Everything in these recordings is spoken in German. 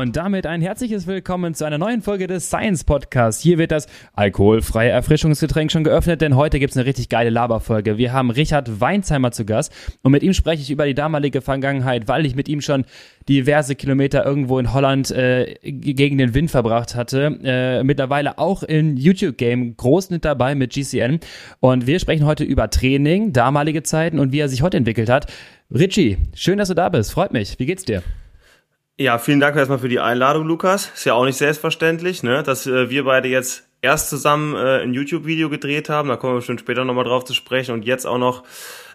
Und damit ein herzliches Willkommen zu einer neuen Folge des Science Podcasts. Hier wird das alkoholfreie Erfrischungsgetränk schon geöffnet, denn heute gibt's eine richtig geile Laberfolge. Wir haben Richard Weinsheimer zu Gast und mit ihm spreche ich über die damalige Vergangenheit, weil ich mit ihm schon diverse Kilometer irgendwo in Holland äh, gegen den Wind verbracht hatte. Äh, mittlerweile auch in YouTube-Game groß mit dabei mit GCN. Und wir sprechen heute über Training, damalige Zeiten und wie er sich heute entwickelt hat. Richie, schön, dass du da bist. Freut mich. Wie geht's dir? Ja, vielen Dank erstmal für die Einladung, Lukas. Ist ja auch nicht selbstverständlich, ne, dass äh, wir beide jetzt erst zusammen äh, ein YouTube-Video gedreht haben, da kommen wir schon später nochmal drauf zu sprechen und jetzt auch noch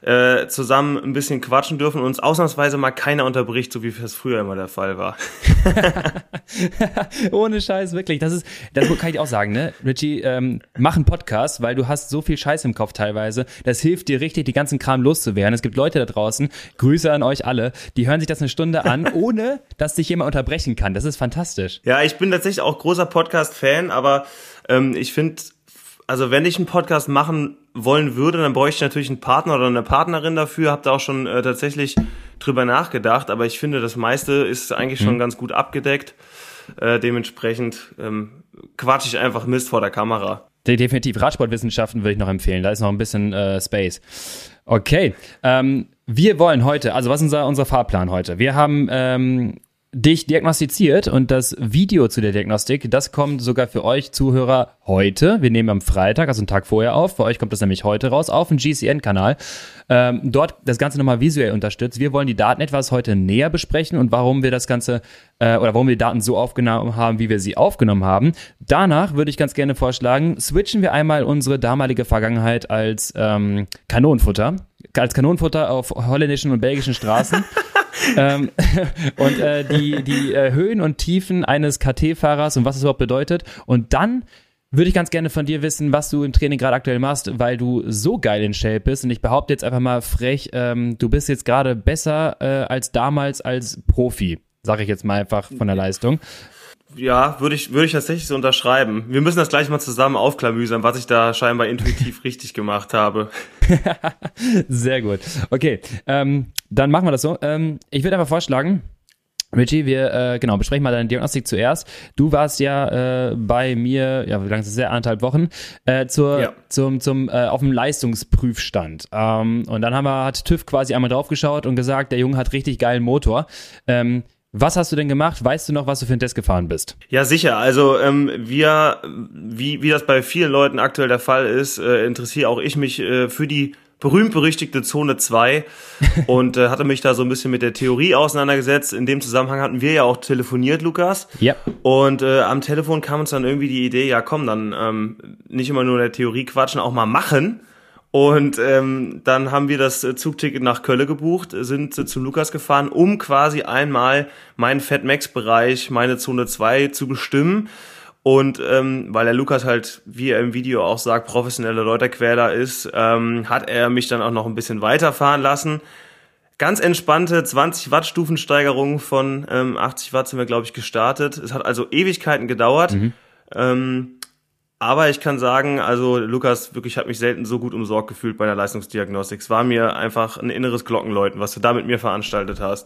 äh, zusammen ein bisschen quatschen dürfen und uns ausnahmsweise mal keiner unterbricht, so wie es früher immer der Fall war. Ohne Scheiß, wirklich. Das ist, das kann ich auch sagen, ne? Richie, ähm, mach einen Podcast, weil du hast so viel Scheiß im Kopf teilweise. Das hilft dir richtig, die ganzen Kram loszuwerden. Es gibt Leute da draußen, Grüße an euch alle, die hören sich das eine Stunde an, ohne dass sich jemand unterbrechen kann. Das ist fantastisch. Ja, ich bin tatsächlich auch großer Podcast-Fan, aber ähm, ich finde, also wenn ich einen Podcast machen wollen würde, dann bräuchte ich natürlich einen Partner oder eine Partnerin dafür. Hab da auch schon äh, tatsächlich drüber nachgedacht, aber ich finde, das meiste ist eigentlich schon mhm. ganz gut abgedeckt. Äh, dementsprechend ähm, quatsch ich einfach Mist vor der Kamera. Definitiv. Radsportwissenschaften würde ich noch empfehlen. Da ist noch ein bisschen äh, Space. Okay. Ähm, wir wollen heute, also was ist unser, unser Fahrplan heute? Wir haben ähm, dich diagnostiziert und das Video zu der Diagnostik, das kommt sogar für euch Zuhörer heute. Wir nehmen am Freitag, also einen Tag vorher auf. Für euch kommt das nämlich heute raus auf dem GCN-Kanal. Ähm, dort das Ganze nochmal visuell unterstützt. Wir wollen die Daten etwas heute näher besprechen und warum wir das Ganze äh, oder warum wir die Daten so aufgenommen haben, wie wir sie aufgenommen haben. Danach würde ich ganz gerne vorschlagen, switchen wir einmal unsere damalige Vergangenheit als ähm, Kanonenfutter als Kanonenfutter auf holländischen und belgischen Straßen. ähm, und äh, die, die äh, Höhen und Tiefen eines KT-Fahrers und was es überhaupt bedeutet. Und dann würde ich ganz gerne von dir wissen, was du im Training gerade aktuell machst, weil du so geil in Shape bist. Und ich behaupte jetzt einfach mal frech, ähm, du bist jetzt gerade besser äh, als damals als Profi. Sag ich jetzt mal einfach von der Leistung. Ja, würde ich, würde ich tatsächlich so unterschreiben. Wir müssen das gleich mal zusammen aufklamüsern, was ich da scheinbar intuitiv richtig gemacht habe. Sehr gut. Okay, ähm, dann machen wir das so. Ähm, ich würde einfach vorschlagen, Richie, wir äh, genau besprechen mal deine Diagnostik zuerst. Du warst ja äh, bei mir, ja, wie lange ist es ja, anderthalb Wochen, äh, zur, ja. zum, zum äh, auf dem Leistungsprüfstand. Ähm, und dann haben wir, hat TÜV quasi einmal draufgeschaut und gesagt, der Junge hat richtig geilen Motor. Ähm, was hast du denn gemacht? Weißt du noch, was du für einen Test gefahren bist? Ja, sicher. Also ähm, wir, wie, wie das bei vielen Leuten aktuell der Fall ist, äh, interessiere auch ich mich äh, für die berühmt-berüchtigte Zone 2 und äh, hatte mich da so ein bisschen mit der Theorie auseinandergesetzt. In dem Zusammenhang hatten wir ja auch telefoniert, Lukas. Ja. Und äh, am Telefon kam uns dann irgendwie die Idee, ja komm, dann ähm, nicht immer nur in der Theorie quatschen, auch mal machen. Und ähm, dann haben wir das äh, Zugticket nach Köln gebucht, sind äh, zu Lukas gefahren, um quasi einmal meinen Fat Max Bereich, meine Zone 2 zu bestimmen. Und ähm, weil der Lukas halt, wie er im Video auch sagt, professioneller Läuterquäler ist, ähm, hat er mich dann auch noch ein bisschen weiterfahren lassen. Ganz entspannte 20 Watt Stufensteigerung von ähm, 80 Watt sind wir, glaube ich, gestartet. Es hat also Ewigkeiten gedauert. Mhm. Ähm, aber ich kann sagen, also Lukas, wirklich hat mich selten so gut umsorgt gefühlt bei einer Leistungsdiagnostik. Es war mir einfach ein inneres Glockenläuten, was du da mit mir veranstaltet hast.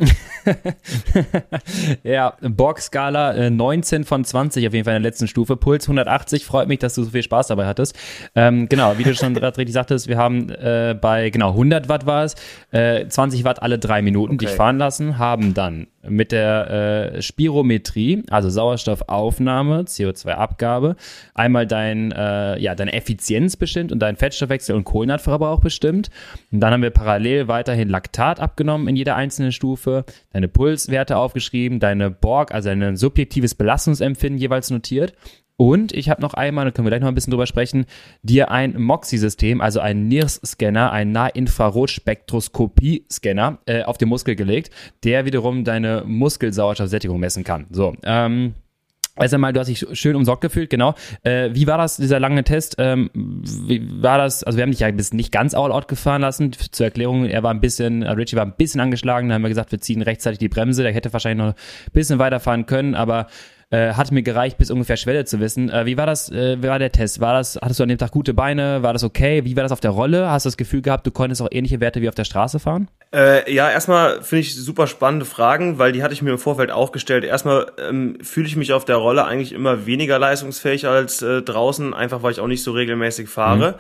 ja, Borg-Skala äh, 19 von 20 auf jeden Fall in der letzten Stufe. Puls 180, freut mich, dass du so viel Spaß dabei hattest. Ähm, genau, wie du schon richtig sagtest, wir haben äh, bei, genau, 100 Watt war es, äh, 20 Watt alle drei Minuten okay. dich fahren lassen, haben dann mit der äh, Spirometrie, also Sauerstoffaufnahme, CO2-Abgabe, einmal dein, äh, ja, deine Effizienz bestimmt und deinen Fettstoffwechsel und Kohlenhydratverbrauch bestimmt. Und dann haben wir parallel weiterhin Laktat abgenommen in jeder einzelnen Stufe, deine Pulswerte aufgeschrieben, deine Borg, also dein subjektives Belastungsempfinden jeweils notiert und ich habe noch einmal, da können wir gleich noch ein bisschen drüber sprechen, dir ein MOXIE-System, also ein NIRS-Scanner, ein Nahinfrarotspektroskopie-Scanner äh, auf den Muskel gelegt, der wiederum deine Muskelsauerstoffsättigung messen kann. So, ähm, Erst einmal, du hast dich schön umsorgt gefühlt, genau. Äh, wie war das, dieser lange Test? Ähm, wie war das, also wir haben dich ja bis nicht ganz all out gefahren lassen. Zur Erklärung, er war ein bisschen, äh, Richie war ein bisschen angeschlagen, da haben wir gesagt, wir ziehen rechtzeitig die Bremse, der hätte wahrscheinlich noch ein bisschen weiterfahren können, aber äh, hat mir gereicht, bis ungefähr Schwelle zu wissen. Äh, wie war das, äh, wie war der Test? War das, hattest du an dem Tag gute Beine? War das okay? Wie war das auf der Rolle? Hast du das Gefühl gehabt, du konntest auch ähnliche Werte wie auf der Straße fahren? Äh, ja, erstmal finde ich super spannende Fragen, weil die hatte ich mir im Vorfeld auch gestellt. Erstmal ähm, fühle ich mich auf der Rolle eigentlich immer weniger leistungsfähig als äh, draußen, einfach weil ich auch nicht so regelmäßig fahre. Mhm.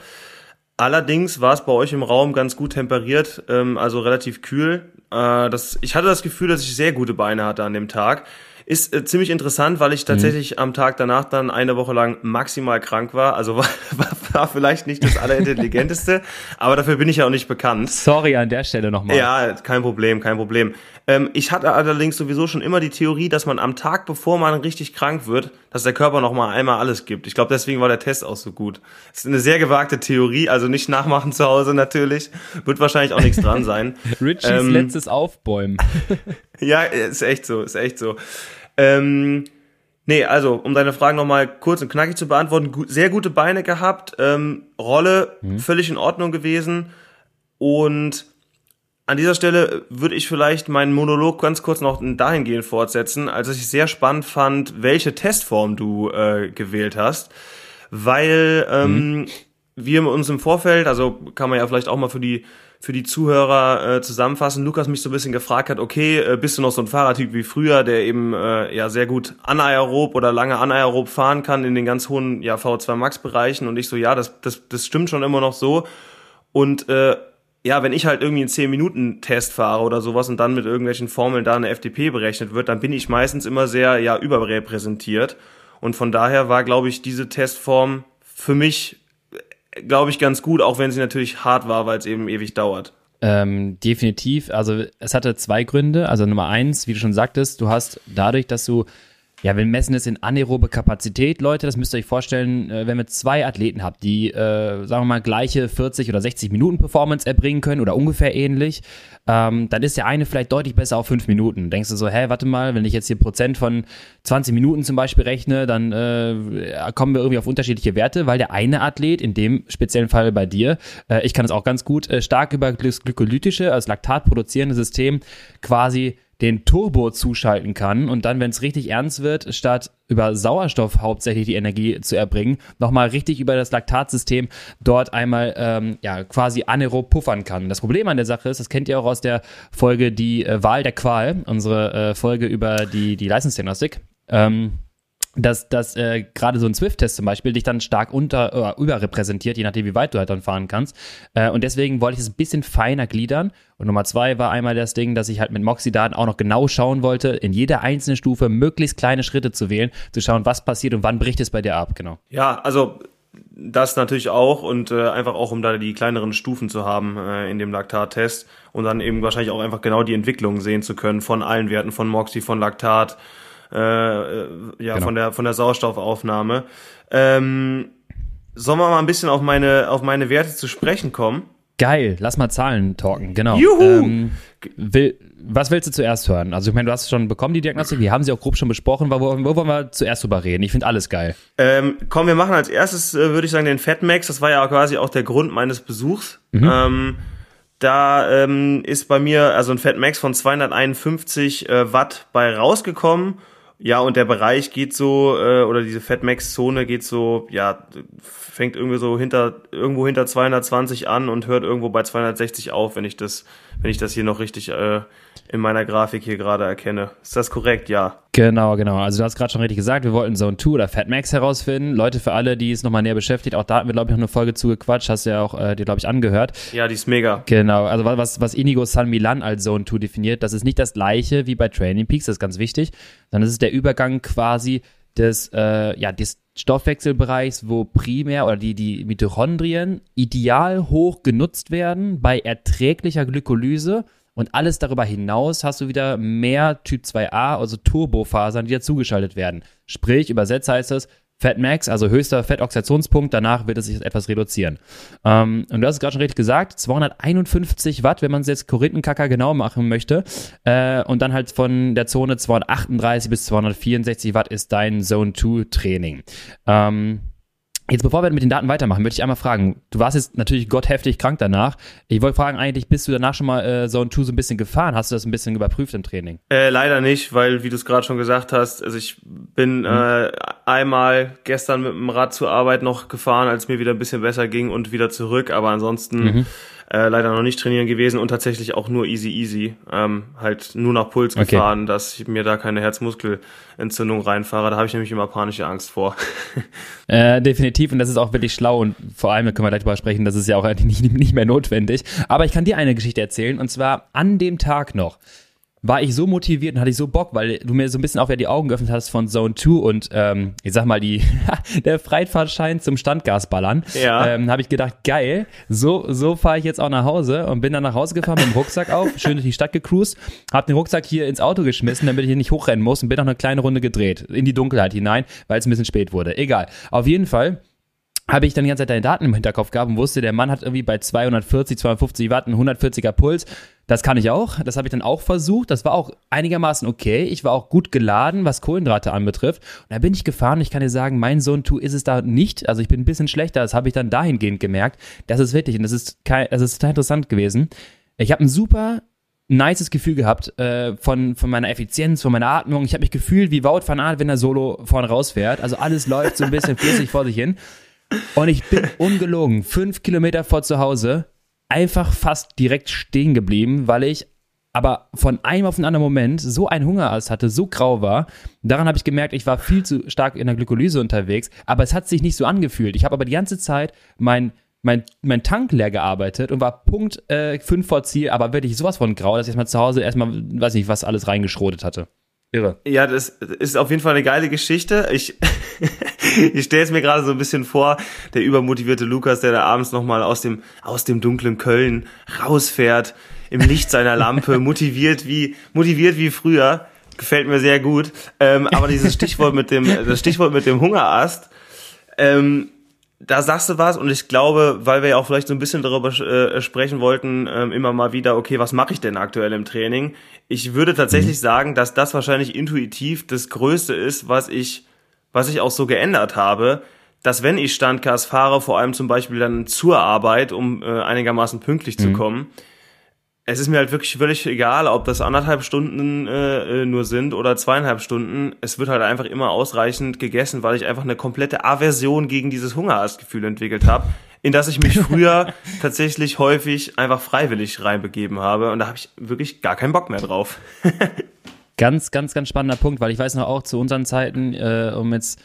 Allerdings war es bei euch im Raum ganz gut temperiert, ähm, also relativ kühl. Äh, das, ich hatte das Gefühl, dass ich sehr gute Beine hatte an dem Tag. Ist äh, ziemlich interessant, weil ich mhm. tatsächlich mhm. am Tag danach dann eine Woche lang maximal krank war. Also war, war, war vielleicht nicht das Allerintelligenteste, aber dafür bin ich ja auch nicht bekannt. Sorry an der Stelle nochmal. Ja, kein Problem, kein Problem. Ähm, ich hatte allerdings sowieso schon immer die Theorie, dass man am Tag, bevor man richtig krank wird, dass der Körper nochmal einmal alles gibt. Ich glaube, deswegen war der Test auch so gut. Das ist eine sehr gewagte Theorie, also nicht nachmachen zu Hause natürlich. Wird wahrscheinlich auch nichts dran sein. Richies ähm, letztes Aufbäumen. ja, ist echt so, ist echt so. Ähm, nee, also, um deine Fragen nochmal kurz und knackig zu beantworten, gu sehr gute Beine gehabt, ähm, Rolle mhm. völlig in Ordnung gewesen und an dieser Stelle würde ich vielleicht meinen Monolog ganz kurz noch dahingehend fortsetzen, als ich sehr spannend fand, welche Testform du äh, gewählt hast, weil ähm, mhm. wir uns im Vorfeld, also kann man ja vielleicht auch mal für die für die Zuhörer äh, zusammenfassen. Lukas mich so ein bisschen gefragt hat, okay, äh, bist du noch so ein Fahrertyp wie früher, der eben äh, ja sehr gut anaerob oder lange anaerob fahren kann in den ganz hohen ja V2 Max Bereichen und ich so, ja, das das das stimmt schon immer noch so und äh, ja, wenn ich halt irgendwie einen 10-Minuten-Test fahre oder sowas und dann mit irgendwelchen Formeln da eine FDP berechnet wird, dann bin ich meistens immer sehr, ja, überrepräsentiert. Und von daher war, glaube ich, diese Testform für mich glaube ich, ganz gut, auch wenn sie natürlich hart war, weil es eben ewig dauert. Ähm, definitiv. Also es hatte zwei Gründe. Also Nummer eins, wie du schon sagtest, du hast dadurch, dass du ja, wir messen es in anaerobe Kapazität, Leute. Das müsst ihr euch vorstellen, äh, wenn wir zwei Athleten habt, die, äh, sagen wir mal, gleiche 40 oder 60 Minuten Performance erbringen können oder ungefähr ähnlich, ähm, dann ist der eine vielleicht deutlich besser auf fünf Minuten. Denkst du so, hä, warte mal, wenn ich jetzt hier Prozent von 20 Minuten zum Beispiel rechne, dann äh, kommen wir irgendwie auf unterschiedliche Werte, weil der eine Athlet, in dem speziellen Fall bei dir, äh, ich kann es auch ganz gut, äh, stark über das glykolytische, also Laktat produzierende System quasi den Turbo zuschalten kann und dann, wenn es richtig ernst wird, statt über Sauerstoff hauptsächlich die Energie zu erbringen, nochmal richtig über das Laktatsystem dort einmal ähm, ja quasi anaerob puffern kann. Das Problem an der Sache ist, das kennt ihr auch aus der Folge die äh, Wahl der Qual, unsere äh, Folge über die die Leistungsdiagnostik. Ähm, dass, dass äh, gerade so ein Swift-Test zum Beispiel dich dann stark unter äh, überrepräsentiert, je nachdem, wie weit du halt dann fahren kannst. Äh, und deswegen wollte ich es ein bisschen feiner gliedern. Und Nummer zwei war einmal das Ding, dass ich halt mit Moxie-Daten auch noch genau schauen wollte, in jeder einzelnen Stufe möglichst kleine Schritte zu wählen, zu schauen, was passiert und wann bricht es bei dir ab, genau. Ja, also das natürlich auch und äh, einfach auch, um da die kleineren Stufen zu haben äh, in dem Laktat-Test und dann eben wahrscheinlich auch einfach genau die Entwicklung sehen zu können von allen Werten, von Moxie, von Laktat, äh, äh, ja, genau. von der von der Sauerstoffaufnahme. Ähm, sollen wir mal ein bisschen auf meine auf meine Werte zu sprechen kommen? Geil, lass mal Zahlen talken, genau. Juhu! Ähm, will, was willst du zuerst hören? Also ich meine, du hast schon bekommen die Diagnostik, wir haben sie auch grob schon besprochen, wo, wo wollen wir zuerst drüber reden? Ich finde alles geil. Ähm, komm, wir machen als erstes, äh, würde ich sagen, den Fatmax, das war ja quasi auch der Grund meines Besuchs. Mhm. Ähm, da ähm, ist bei mir also ein Fatmax von 251 äh, Watt bei rausgekommen ja, und der Bereich geht so, äh, oder diese Fatmax-Zone geht so, ja, fängt irgendwie so hinter, irgendwo hinter 220 an und hört irgendwo bei 260 auf, wenn ich das, wenn ich das hier noch richtig äh, in meiner Grafik hier gerade erkenne. Ist das korrekt? Ja. Genau, genau. Also du hast gerade schon richtig gesagt, wir wollten Zone 2 oder Fatmax herausfinden. Leute, für alle, die es nochmal näher beschäftigt, auch da hatten wir, glaube ich, noch eine Folge zugequatscht, hast du ja auch äh, dir, glaube ich, angehört. Ja, die ist mega. Genau, also was, was Inigo San Milan als Zone 2 definiert, das ist nicht das gleiche wie bei Training Peaks, das ist ganz wichtig, sondern es ist der Übergang quasi des, äh, ja, des Stoffwechselbereichs, wo primär oder die, die Mitochondrien ideal hoch genutzt werden bei erträglicher Glykolyse und alles darüber hinaus hast du wieder mehr Typ 2a, also Turbofasern, die dazugeschaltet werden. Sprich, übersetzt heißt es, Fatmax, also höchster Fettoxidationspunkt, danach wird es sich etwas reduzieren. Ähm, und du hast es gerade schon richtig gesagt, 251 Watt, wenn man es jetzt Korinthenkacker genau machen möchte. Äh, und dann halt von der Zone 238 bis 264 Watt ist dein Zone 2 Training. Ähm, Jetzt, bevor wir mit den Daten weitermachen, möchte ich einmal fragen, du warst jetzt natürlich gottheftig krank danach. Ich wollte fragen eigentlich, bist du danach schon mal äh, Zone 2 so ein bisschen gefahren? Hast du das ein bisschen überprüft im Training? Äh, leider nicht, weil, wie du es gerade schon gesagt hast, also ich bin mhm. äh, einmal gestern mit dem Rad zur Arbeit noch gefahren, als mir wieder ein bisschen besser ging und wieder zurück, aber ansonsten mhm. Äh, leider noch nicht trainieren gewesen und tatsächlich auch nur easy easy. Ähm, halt nur nach Puls okay. gefahren, dass ich mir da keine Herzmuskelentzündung reinfahre. Da habe ich nämlich immer panische Angst vor. äh, definitiv und das ist auch wirklich schlau und vor allem, da können wir gleich drüber sprechen, das ist ja auch eigentlich nicht, nicht mehr notwendig. Aber ich kann dir eine Geschichte erzählen und zwar an dem Tag noch war ich so motiviert und hatte ich so Bock, weil du mir so ein bisschen auch wieder die Augen geöffnet hast von Zone 2 und ähm, ich sag mal, die der Freitfahrtschein zum Standgasballern. Ja. Ähm, habe ich gedacht, geil, so, so fahre ich jetzt auch nach Hause und bin dann nach Hause gefahren mit dem Rucksack auf, schön durch die Stadt gecruised, hab den Rucksack hier ins Auto geschmissen, damit ich hier nicht hochrennen muss und bin noch eine kleine Runde gedreht, in die Dunkelheit hinein, weil es ein bisschen spät wurde. Egal. Auf jeden Fall habe ich dann die ganze Zeit deine Daten im Hinterkopf gehabt und wusste, der Mann hat irgendwie bei 240, 250 Watt einen 140er Puls. Das kann ich auch. Das habe ich dann auch versucht. Das war auch einigermaßen okay. Ich war auch gut geladen, was Kohlenhydrate anbetrifft. Und da bin ich gefahren. Ich kann dir sagen, mein Sohn tu ist es da nicht. Also ich bin ein bisschen schlechter. Das habe ich dann dahingehend gemerkt. Das ist wirklich, und das ist, kein, das ist total interessant gewesen. Ich habe ein super nices Gefühl gehabt äh, von, von meiner Effizienz, von meiner Atmung. Ich habe mich gefühlt wie Wout van Aert, wenn er solo vorne rausfährt. Also alles läuft so ein bisschen flüssig vor sich hin. Und ich bin ungelogen, fünf Kilometer vor zu Hause, einfach fast direkt stehen geblieben, weil ich aber von einem auf den anderen Moment so einen Hungerast hatte, so grau war. Daran habe ich gemerkt, ich war viel zu stark in der Glykolyse unterwegs, aber es hat sich nicht so angefühlt. Ich habe aber die ganze Zeit mein mein, mein Tank leer gearbeitet und war Punkt 5 äh, vor Ziel, aber wirklich sowas von grau, dass ich erstmal zu Hause erstmal, weiß nicht, was alles reingeschrotet hatte. Irre. Ja, das ist auf jeden Fall eine geile Geschichte. Ich, ich stelle es mir gerade so ein bisschen vor, der übermotivierte Lukas, der da abends nochmal aus dem, aus dem dunklen Köln rausfährt, im Licht seiner Lampe, motiviert wie, motiviert wie früher. Gefällt mir sehr gut. Ähm, aber dieses Stichwort mit dem, das Stichwort mit dem Hungerast, ähm, da sagst du was und ich glaube, weil wir ja auch vielleicht so ein bisschen darüber äh, sprechen wollten, ähm, immer mal wieder, okay, was mache ich denn aktuell im Training? Ich würde tatsächlich mhm. sagen, dass das wahrscheinlich intuitiv das Größte ist, was ich, was ich auch so geändert habe, dass wenn ich Standcast fahre, vor allem zum Beispiel dann zur Arbeit, um äh, einigermaßen pünktlich mhm. zu kommen, es ist mir halt wirklich völlig egal, ob das anderthalb Stunden äh, äh, nur sind oder zweieinhalb Stunden. Es wird halt einfach immer ausreichend gegessen, weil ich einfach eine komplette Aversion gegen dieses Hungerastgefühl entwickelt habe, in das ich mich früher tatsächlich häufig einfach freiwillig reinbegeben habe. Und da habe ich wirklich gar keinen Bock mehr drauf. ganz, ganz, ganz spannender Punkt, weil ich weiß noch auch zu unseren Zeiten, äh, um jetzt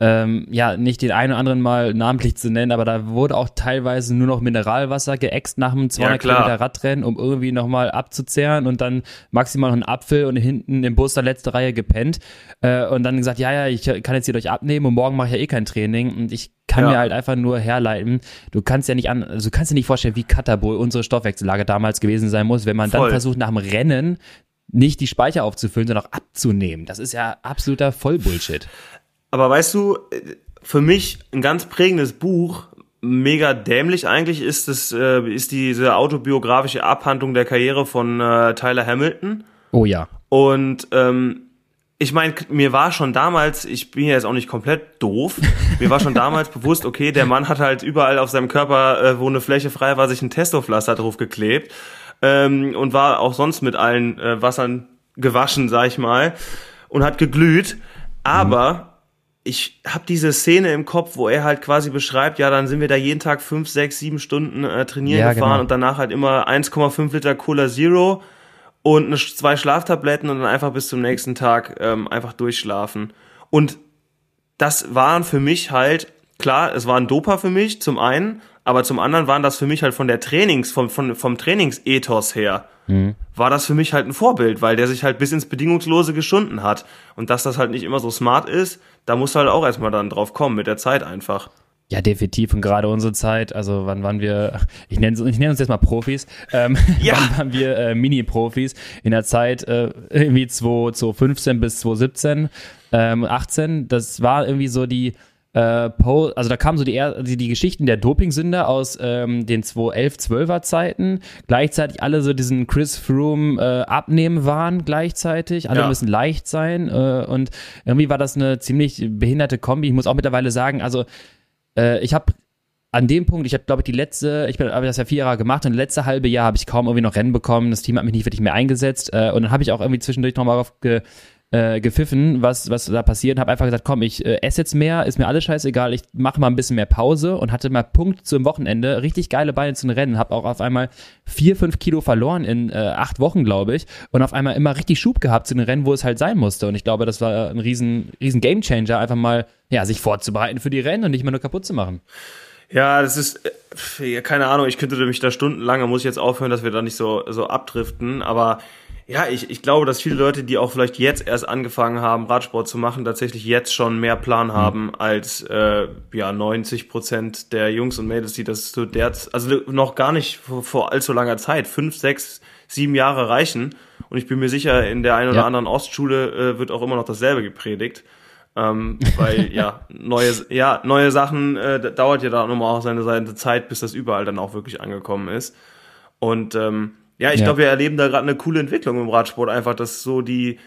ähm, ja, nicht den einen oder anderen mal namentlich zu nennen, aber da wurde auch teilweise nur noch Mineralwasser geäxt nach einem 200 ja, Kilometer Radrennen, um irgendwie nochmal abzuzehren und dann maximal noch einen Apfel und hinten im Bus der letzte Reihe gepennt äh, und dann gesagt, ja, ja, ich kann jetzt hier durch abnehmen und morgen mache ich ja eh kein Training und ich kann ja. mir halt einfach nur herleiten, du kannst ja nicht an, also du kannst dir nicht vorstellen, wie Katabol unsere Stoffwechsellage damals gewesen sein muss, wenn man Voll. dann versucht nach dem Rennen nicht die Speicher aufzufüllen, sondern auch abzunehmen. Das ist ja absoluter Vollbullshit. Aber weißt du, für mich ein ganz prägendes Buch, mega dämlich eigentlich, ist es, äh, ist diese autobiografische Abhandlung der Karriere von äh, Tyler Hamilton. Oh ja. Und ähm, ich meine, mir war schon damals, ich bin ja jetzt auch nicht komplett doof, mir war schon damals bewusst, okay, der Mann hat halt überall auf seinem Körper, äh, wo eine Fläche frei war, sich ein Testopflaster drauf geklebt ähm, und war auch sonst mit allen äh, Wassern gewaschen, sag ich mal, und hat geglüht. Aber mhm ich habe diese Szene im Kopf, wo er halt quasi beschreibt, ja, dann sind wir da jeden Tag fünf, sechs, sieben Stunden äh, trainieren ja, gefahren genau. und danach halt immer 1,5 Liter Cola Zero und eine, zwei Schlaftabletten und dann einfach bis zum nächsten Tag ähm, einfach durchschlafen. Und das waren für mich halt, klar, es war ein Dopa für mich, zum einen, aber zum anderen waren das für mich halt von der Trainings, vom, vom, vom Trainingsethos her mhm. war das für mich halt ein Vorbild, weil der sich halt bis ins Bedingungslose geschunden hat. Und dass das halt nicht immer so smart ist, da musst du halt auch erstmal dann drauf kommen, mit der Zeit einfach. Ja, definitiv. Und gerade unsere Zeit, also wann waren wir, ich nenne, ich nenne uns jetzt mal Profis, ähm, ja. wann waren wir äh, Mini-Profis? In der Zeit äh, irgendwie 2015 bis 2017, ähm, 18, das war irgendwie so die, äh, po also da kamen so die, die, die Geschichten der Dopingsünder aus ähm, den 2011, 12er Zeiten, gleichzeitig alle so diesen Chris Froome äh, abnehmen waren gleichzeitig, alle ja. müssen leicht sein äh, und irgendwie war das eine ziemlich behinderte Kombi. Ich muss auch mittlerweile sagen, also äh, ich habe an dem Punkt, ich habe glaube ich die letzte, ich habe das ja vier Jahre gemacht und das letzte halbe Jahr habe ich kaum irgendwie noch Rennen bekommen. Das Team hat mich nicht wirklich mehr eingesetzt äh, und dann habe ich auch irgendwie zwischendurch nochmal auf ge äh, gepfiffen, was, was da passiert. Habe einfach gesagt, komm, ich äh, esse jetzt mehr, ist mir alles scheißegal, ich mache mal ein bisschen mehr Pause und hatte mal Punkt zum Wochenende, richtig geile Beine zum Rennen, habe auch auf einmal vier, fünf Kilo verloren in äh, acht Wochen, glaube ich, und auf einmal immer richtig Schub gehabt zu den Rennen, wo es halt sein musste. Und ich glaube, das war ein riesen, riesen Gamechanger, einfach mal, ja, sich vorzubereiten für die Rennen und nicht mehr nur kaputt zu machen. Ja, das ist, äh, keine Ahnung, ich könnte mich da stundenlang, muss ich jetzt aufhören, dass wir da nicht so, so abdriften, aber ja, ich, ich glaube, dass viele Leute, die auch vielleicht jetzt erst angefangen haben, Radsport zu machen, tatsächlich jetzt schon mehr Plan mhm. haben als äh, ja 90 Prozent der Jungs und Mädels, die das zu der, also noch gar nicht vor, vor allzu langer Zeit, fünf, sechs, sieben Jahre reichen. Und ich bin mir sicher, in der einen oder ja. anderen Ostschule äh, wird auch immer noch dasselbe gepredigt. Ähm, weil ja, neue, ja, neue Sachen äh, dauert ja da nochmal auch seine, seine Zeit, bis das überall dann auch wirklich angekommen ist. Und ähm, ja, ich ja. glaube, wir erleben da gerade eine coole Entwicklung im Radsport, einfach, dass so die,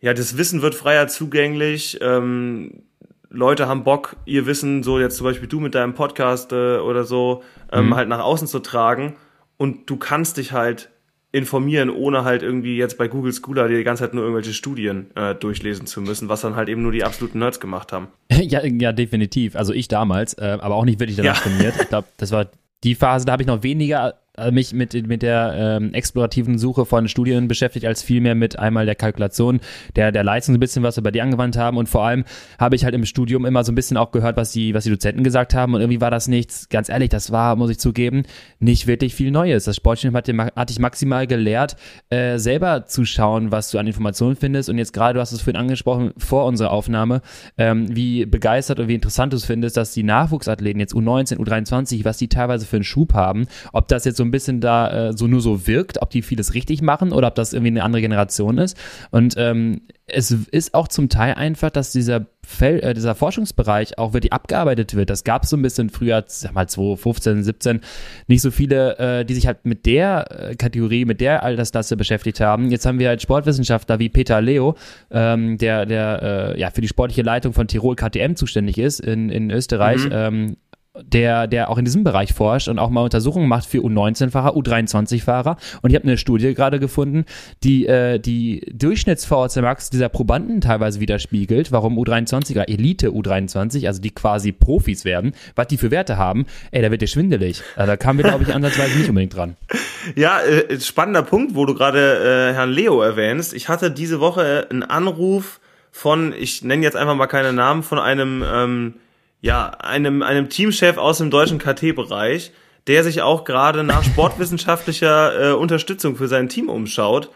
ja, das Wissen wird freier zugänglich, ähm, Leute haben Bock, ihr Wissen, so jetzt zum Beispiel du mit deinem Podcast äh, oder so, ähm, mhm. halt nach außen zu tragen und du kannst dich halt informieren, ohne halt irgendwie jetzt bei Google Scholar die ganze Zeit nur irgendwelche Studien äh, durchlesen zu müssen, was dann halt eben nur die absoluten Nerds gemacht haben. ja, ja, definitiv. Also ich damals, äh, aber auch nicht wirklich danach ja. trainiert. Ich glaube, das war die Phase, da habe ich noch weniger mich mit, mit der ähm, explorativen Suche von Studien beschäftigt, als vielmehr mit einmal der Kalkulation der, der Leistung, so ein bisschen, was wir bei dir angewandt haben. Und vor allem habe ich halt im Studium immer so ein bisschen auch gehört, was die, was die Dozenten gesagt haben. Und irgendwie war das nichts, ganz ehrlich, das war, muss ich zugeben, nicht wirklich viel Neues. Das Sportstudium hat, hat dich maximal gelehrt, äh, selber zu schauen, was du an Informationen findest. Und jetzt gerade, du hast es vorhin angesprochen, vor unserer Aufnahme, ähm, wie begeistert und wie interessant du es findest, dass die Nachwuchsathleten jetzt U19, U23, was die teilweise für einen Schub haben, ob das jetzt so ein bisschen da äh, so nur so wirkt, ob die vieles richtig machen oder ob das irgendwie eine andere Generation ist. Und ähm, es ist auch zum Teil einfach, dass dieser Fel äh, dieser Forschungsbereich auch wirklich abgearbeitet wird. Das gab es so ein bisschen früher, sag mal 2015, 17, nicht so viele, äh, die sich halt mit der äh, Kategorie, mit der Altersklasse beschäftigt haben. Jetzt haben wir halt Sportwissenschaftler wie Peter Leo, ähm, der, der äh, ja für die sportliche Leitung von Tirol KTM zuständig ist in, in Österreich. Mhm. Ähm, der, der auch in diesem Bereich forscht und auch mal Untersuchungen macht für U19-Fahrer, U23-Fahrer. Und ich habe eine Studie gerade gefunden, die äh, die Durchschnitts-VO2 Max dieser Probanden teilweise widerspiegelt, warum U23er, Elite U23, also die quasi Profis werden, was die für Werte haben. Ey, da wird dir schwindelig. Also, da kamen wir, glaube ich, ansatzweise nicht unbedingt dran. Ja, äh, spannender Punkt, wo du gerade äh, Herrn Leo erwähnst. Ich hatte diese Woche einen Anruf von, ich nenne jetzt einfach mal keine Namen, von einem ähm, ja, einem, einem Teamchef aus dem deutschen KT-Bereich, der sich auch gerade nach sportwissenschaftlicher äh, Unterstützung für sein Team umschaut.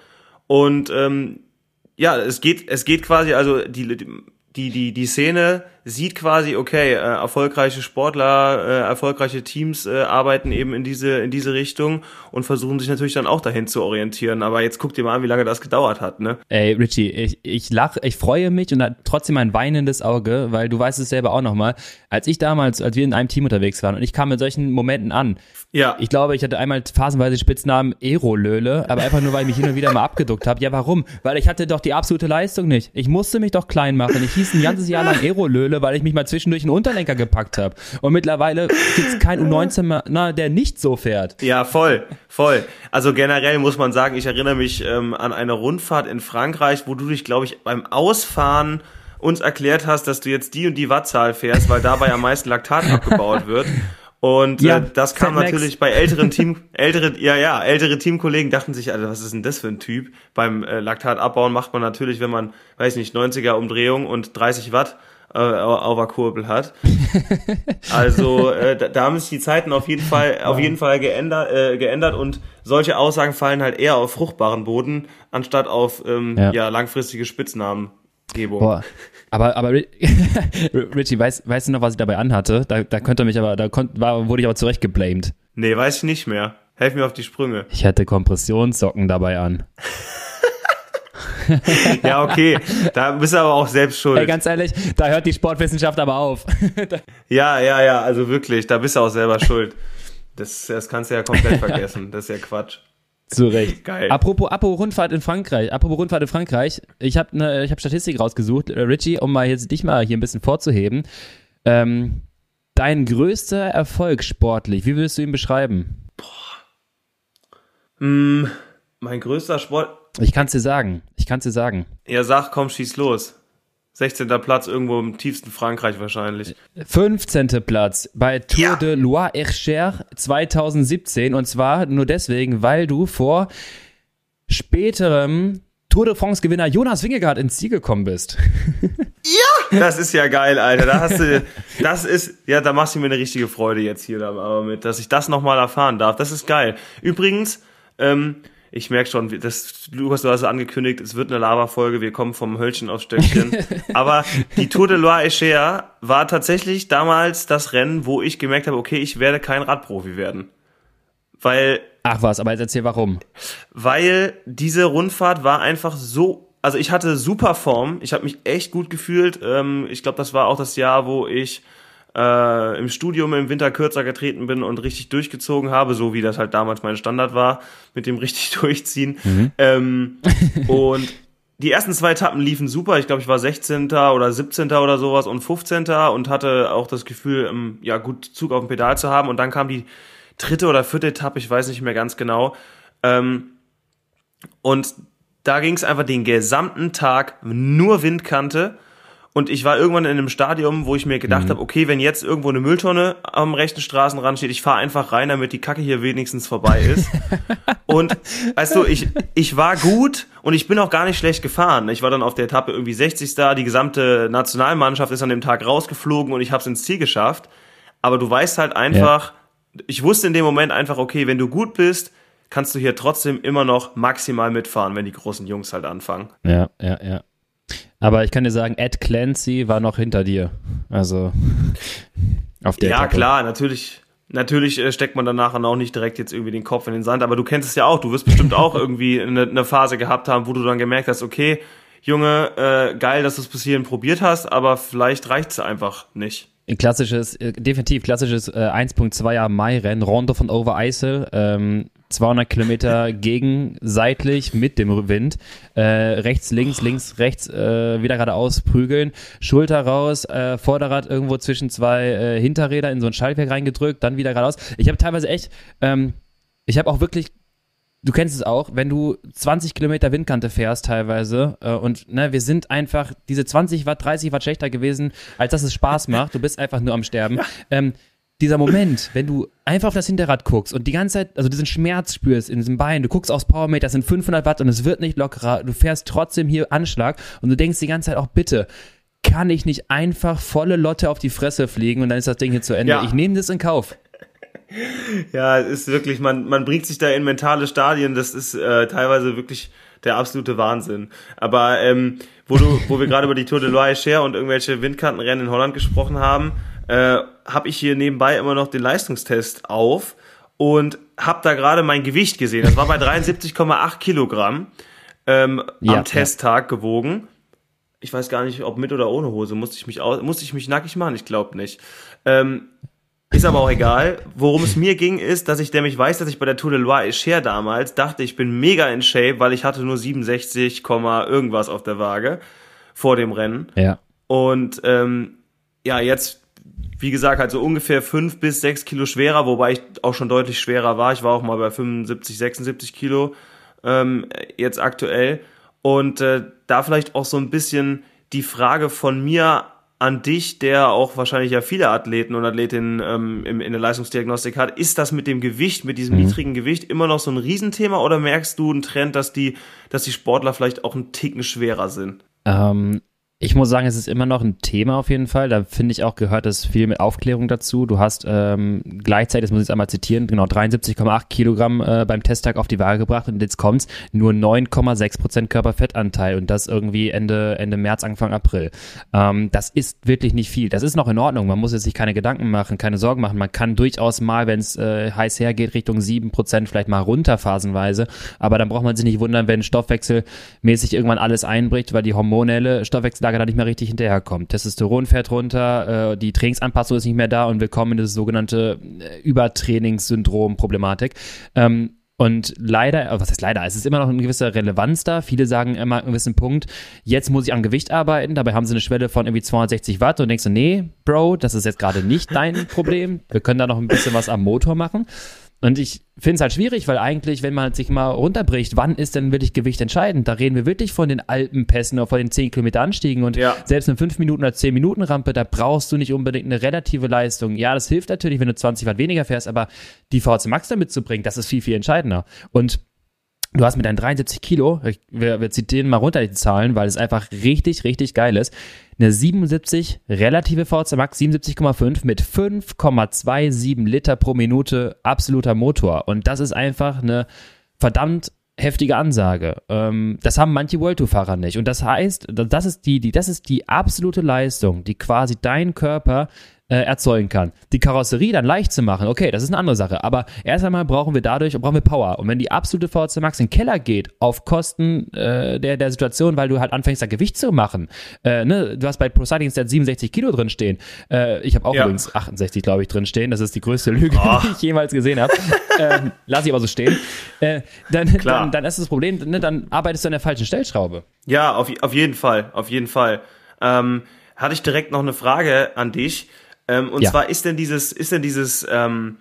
Und ähm, ja, es geht, es geht quasi, also die, die, die, die Szene sieht quasi, okay, äh, erfolgreiche Sportler, äh, erfolgreiche Teams äh, arbeiten eben in diese, in diese Richtung und versuchen sich natürlich dann auch dahin zu orientieren. Aber jetzt guck dir mal an, wie lange das gedauert hat, ne? Ey, Richie, ich, ich lach, ich freue mich und trotzdem ein weinendes Auge, weil du weißt es selber auch nochmal. Als ich damals, als wir in einem Team unterwegs waren und ich kam mit solchen Momenten an, ja. Ich glaube, ich hatte einmal phasenweise Spitznamen Aerolöle, aber einfach nur, weil ich mich hin und wieder mal abgeduckt habe. Ja, warum? Weil ich hatte doch die absolute Leistung nicht. Ich musste mich doch klein machen. Ich hieß ein ganzes Jahr lang Aerolöle, weil ich mich mal zwischendurch einen Unterlenker gepackt habe. Und mittlerweile gibt's keinen U19 mehr, na, der nicht so fährt. Ja, voll, voll. Also generell muss man sagen, ich erinnere mich ähm, an eine Rundfahrt in Frankreich, wo du dich, glaube ich, beim Ausfahren uns erklärt hast, dass du jetzt die und die Wattzahl fährst, weil dabei am meisten Laktat abgebaut wird. Und ja, äh, das kam natürlich bei älteren Team, ältere, ja, ja, ältere Teamkollegen dachten sich, Alter, was ist denn das für ein Typ? Beim äh, Laktat abbauen macht man natürlich, wenn man, weiß nicht, 90er Umdrehung und 30 Watt äh, auf der Kurbel hat. also äh, da, da haben sich die Zeiten auf jeden Fall, auf jeden Fall geändert, äh, geändert und solche Aussagen fallen halt eher auf fruchtbaren Boden anstatt auf ähm, ja. ja langfristige Spitznamen. Gebung. Boah. Aber, aber Richie, weißt, weißt du noch, was ich dabei anhatte? Da, da könnte mich aber, da konnt, war, wurde ich aber zurecht geblamed. Nee, weiß ich nicht mehr. Helf mir auf die Sprünge. Ich hatte Kompressionssocken dabei an. ja, okay. Da bist du aber auch selbst schuld. Ey, ganz ehrlich, da hört die Sportwissenschaft aber auf. ja, ja, ja, also wirklich, da bist du auch selber schuld. Das, das kannst du ja komplett vergessen. Das ist ja Quatsch. Zu Recht. Geil. Apropos, apropos Rundfahrt in Frankreich, apropos Rundfahrt in Frankreich, ich habe ne, ich hab Statistik rausgesucht, äh, Richie, um mal jetzt dich mal hier ein bisschen vorzuheben. Ähm, dein größter Erfolg sportlich, wie würdest du ihn beschreiben? Boah. Mm, mein größter Sport, Ich kann es dir sagen. Ich kann es dir sagen. Ja, sag, komm, schieß los. 16. Platz irgendwo im tiefsten Frankreich wahrscheinlich. 15. Platz bei Tour ja. de Loire-Ercher 2017 und zwar nur deswegen, weil du vor späterem Tour de France Gewinner Jonas Wingegaard ins Ziel gekommen bist. Ja, das ist ja geil, Alter. Da hast du, das ist, ja, da machst du mir eine richtige Freude jetzt hier aber mit, dass ich das nochmal erfahren darf. Das ist geil. Übrigens, ähm, ich merke schon, das, Lukas, du hast es angekündigt, es wird eine Lava-Folge, wir kommen vom Höllchen aufs Stöckchen. Aber die Tour de Loire Echea war tatsächlich damals das Rennen, wo ich gemerkt habe, okay, ich werde kein Radprofi werden. Weil. Ach was, aber jetzt erzähl warum. Weil diese Rundfahrt war einfach so also ich hatte super Form, ich habe mich echt gut gefühlt. Ähm, ich glaube, das war auch das Jahr, wo ich äh, im Studium im Winter kürzer getreten bin und richtig durchgezogen habe, so wie das halt damals mein Standard war, mit dem richtig durchziehen. Mhm. Ähm, und die ersten zwei Etappen liefen super. Ich glaube, ich war 16. oder 17. oder sowas und 15. und hatte auch das Gefühl, ähm, ja, gut Zug auf dem Pedal zu haben. Und dann kam die dritte oder vierte Etappe, ich weiß nicht mehr ganz genau. Ähm, und da ging es einfach den gesamten Tag nur Windkante und ich war irgendwann in einem Stadium, wo ich mir gedacht mhm. habe, okay, wenn jetzt irgendwo eine Mülltonne am rechten Straßenrand steht, ich fahre einfach rein, damit die Kacke hier wenigstens vorbei ist. und weißt du, ich, ich war gut und ich bin auch gar nicht schlecht gefahren. Ich war dann auf der Etappe irgendwie 60. da, die gesamte Nationalmannschaft ist an dem Tag rausgeflogen und ich habe es ins Ziel geschafft. Aber du weißt halt einfach, ja. ich wusste in dem Moment einfach, okay, wenn du gut bist, kannst du hier trotzdem immer noch maximal mitfahren, wenn die großen Jungs halt anfangen. Ja, ja, ja. Aber ich kann dir sagen, Ed Clancy war noch hinter dir. Also auf der Ja, Etappe. klar, natürlich. Natürlich äh, steckt man dann nachher auch nicht direkt jetzt irgendwie den Kopf in den Sand, aber du kennst es ja auch. Du wirst bestimmt auch irgendwie eine, eine Phase gehabt haben, wo du dann gemerkt hast, okay, Junge, äh, geil, dass du es bis hierhin probiert hast, aber vielleicht reicht es einfach nicht. Klassisches, äh, definitiv klassisches äh, 1.2er Mai-Rennen, Rondo von Overijssel. Ähm, 200 Kilometer gegenseitlich mit dem Wind, äh, rechts, links, links, rechts, äh, wieder geradeaus prügeln, Schulter raus, äh, Vorderrad irgendwo zwischen zwei äh, Hinterräder in so ein Schaltwerk reingedrückt, dann wieder geradeaus. Ich habe teilweise echt, ähm, ich habe auch wirklich du kennst es auch, wenn du 20 Kilometer Windkante fährst teilweise äh, und ne, wir sind einfach diese 20 Watt, 30 Watt schlechter gewesen, als dass es Spaß macht. Du bist einfach nur am Sterben. Ja. Ähm, dieser Moment, wenn du einfach auf das Hinterrad guckst und die ganze Zeit, also diesen Schmerz spürst in diesem Bein, du guckst aufs Powermeter, das sind 500 Watt und es wird nicht lockerer, du fährst trotzdem hier Anschlag und du denkst die ganze Zeit auch, bitte, kann ich nicht einfach volle Lotte auf die Fresse fliegen und dann ist das Ding hier zu Ende. Ja. Ich nehme das in Kauf. Ja, es ist wirklich, man, man bringt sich da in mentale Stadien, das ist äh, teilweise wirklich der absolute Wahnsinn. Aber ähm, wo du, wo wir gerade über die Tour de Loire Cher und irgendwelche Windkantenrennen in Holland gesprochen haben, äh, habe ich hier nebenbei immer noch den Leistungstest auf und habe da gerade mein Gewicht gesehen. Das war bei 73,8 Kilogramm ähm, ja, am Testtag ja. gewogen. Ich weiß gar nicht, ob mit oder ohne Hose. Musste ich mich, aus, musste ich mich nackig machen? Ich glaube nicht. Ähm, ist aber auch egal. Worum es mir ging, ist, dass ich nämlich weiß, dass ich bei der Tour de Loire Echer damals dachte, ich bin mega in Shape, weil ich hatte nur 67, irgendwas auf der Waage vor dem Rennen. Ja. Und ähm, ja, jetzt wie gesagt, halt so ungefähr fünf bis sechs Kilo schwerer, wobei ich auch schon deutlich schwerer war. Ich war auch mal bei 75, 76 Kilo ähm, jetzt aktuell. Und äh, da vielleicht auch so ein bisschen die Frage von mir an dich, der auch wahrscheinlich ja viele Athleten und Athletinnen ähm, in, in der Leistungsdiagnostik hat, ist das mit dem Gewicht, mit diesem mhm. niedrigen Gewicht immer noch so ein Riesenthema oder merkst du einen Trend, dass die, dass die Sportler vielleicht auch einen Ticken schwerer sind? Ähm, ich muss sagen, es ist immer noch ein Thema auf jeden Fall. Da finde ich auch, gehört es viel mit Aufklärung dazu. Du hast ähm, gleichzeitig, das muss ich jetzt einmal zitieren, genau 73,8 Kilogramm äh, beim Testtag auf die Waage gebracht und jetzt kommt's, nur 9,6 Prozent Körperfettanteil und das irgendwie Ende, Ende März, Anfang April. Ähm, das ist wirklich nicht viel. Das ist noch in Ordnung. Man muss jetzt sich keine Gedanken machen, keine Sorgen machen. Man kann durchaus mal, wenn es äh, heiß hergeht, Richtung 7 Prozent vielleicht mal runter phasenweise. Aber dann braucht man sich nicht wundern, wenn stoffwechselmäßig irgendwann alles einbricht, weil die hormonelle Stoffwechsel Trainingslager da nicht mehr richtig hinterherkommt. Testosteron fährt runter, äh, die Trainingsanpassung ist nicht mehr da und wir kommen in das sogenannte äh, Übertrainingssyndrom-Problematik. Ähm, und leider, was heißt leider, es ist immer noch eine gewisse Relevanz da. Viele sagen immer an einem gewissen Punkt, jetzt muss ich an Gewicht arbeiten. Dabei haben sie eine Schwelle von irgendwie 260 Watt und denkst du, nee, Bro, das ist jetzt gerade nicht dein Problem. Wir können da noch ein bisschen was am Motor machen. Und ich finde es halt schwierig, weil eigentlich, wenn man sich mal runterbricht, wann ist denn wirklich Gewicht entscheidend? Da reden wir wirklich von den Alpenpässen oder von den 10 Kilometer Anstiegen und ja. selbst eine 5 Minuten oder 10 Minuten Rampe, da brauchst du nicht unbedingt eine relative Leistung. Ja, das hilft natürlich, wenn du 20 Watt weniger fährst, aber die VHC Max damit zu bringen, das ist viel, viel entscheidender. Und Du hast mit deinen 73 Kilo, wir, wir zitieren mal runter die Zahlen, weil es einfach richtig, richtig geil ist, eine 77 relative VZ Max 77,5 mit 5,27 Liter pro Minute absoluter Motor. Und das ist einfach eine verdammt heftige Ansage. Ähm, das haben manche World Tour Fahrer nicht. Und das heißt, das ist die, die, das ist die absolute Leistung, die quasi dein Körper äh, erzeugen kann. Die Karosserie dann leicht zu machen, okay, das ist eine andere Sache. Aber erst einmal brauchen wir dadurch, brauchen wir Power. Und wenn die absolute VC Max in den Keller geht, auf Kosten äh, der, der Situation, weil du halt anfängst, da Gewicht zu machen, äh, ne, du hast bei Pro Stat 67 Kilo drin stehen. Äh, ich habe auch ja. übrigens 68, glaube ich, drin stehen. Das ist die größte Lüge, oh. die ich jemals gesehen habe. ähm, lass ich aber so stehen. Äh, dann, dann, dann ist das Problem, ne, dann arbeitest du an der falschen Stellschraube. Ja, auf, auf jeden Fall, auf jeden Fall. Ähm, hatte ich direkt noch eine Frage an dich. Ähm, und ja. zwar ist denn dieses, ist denn dieses, ähm,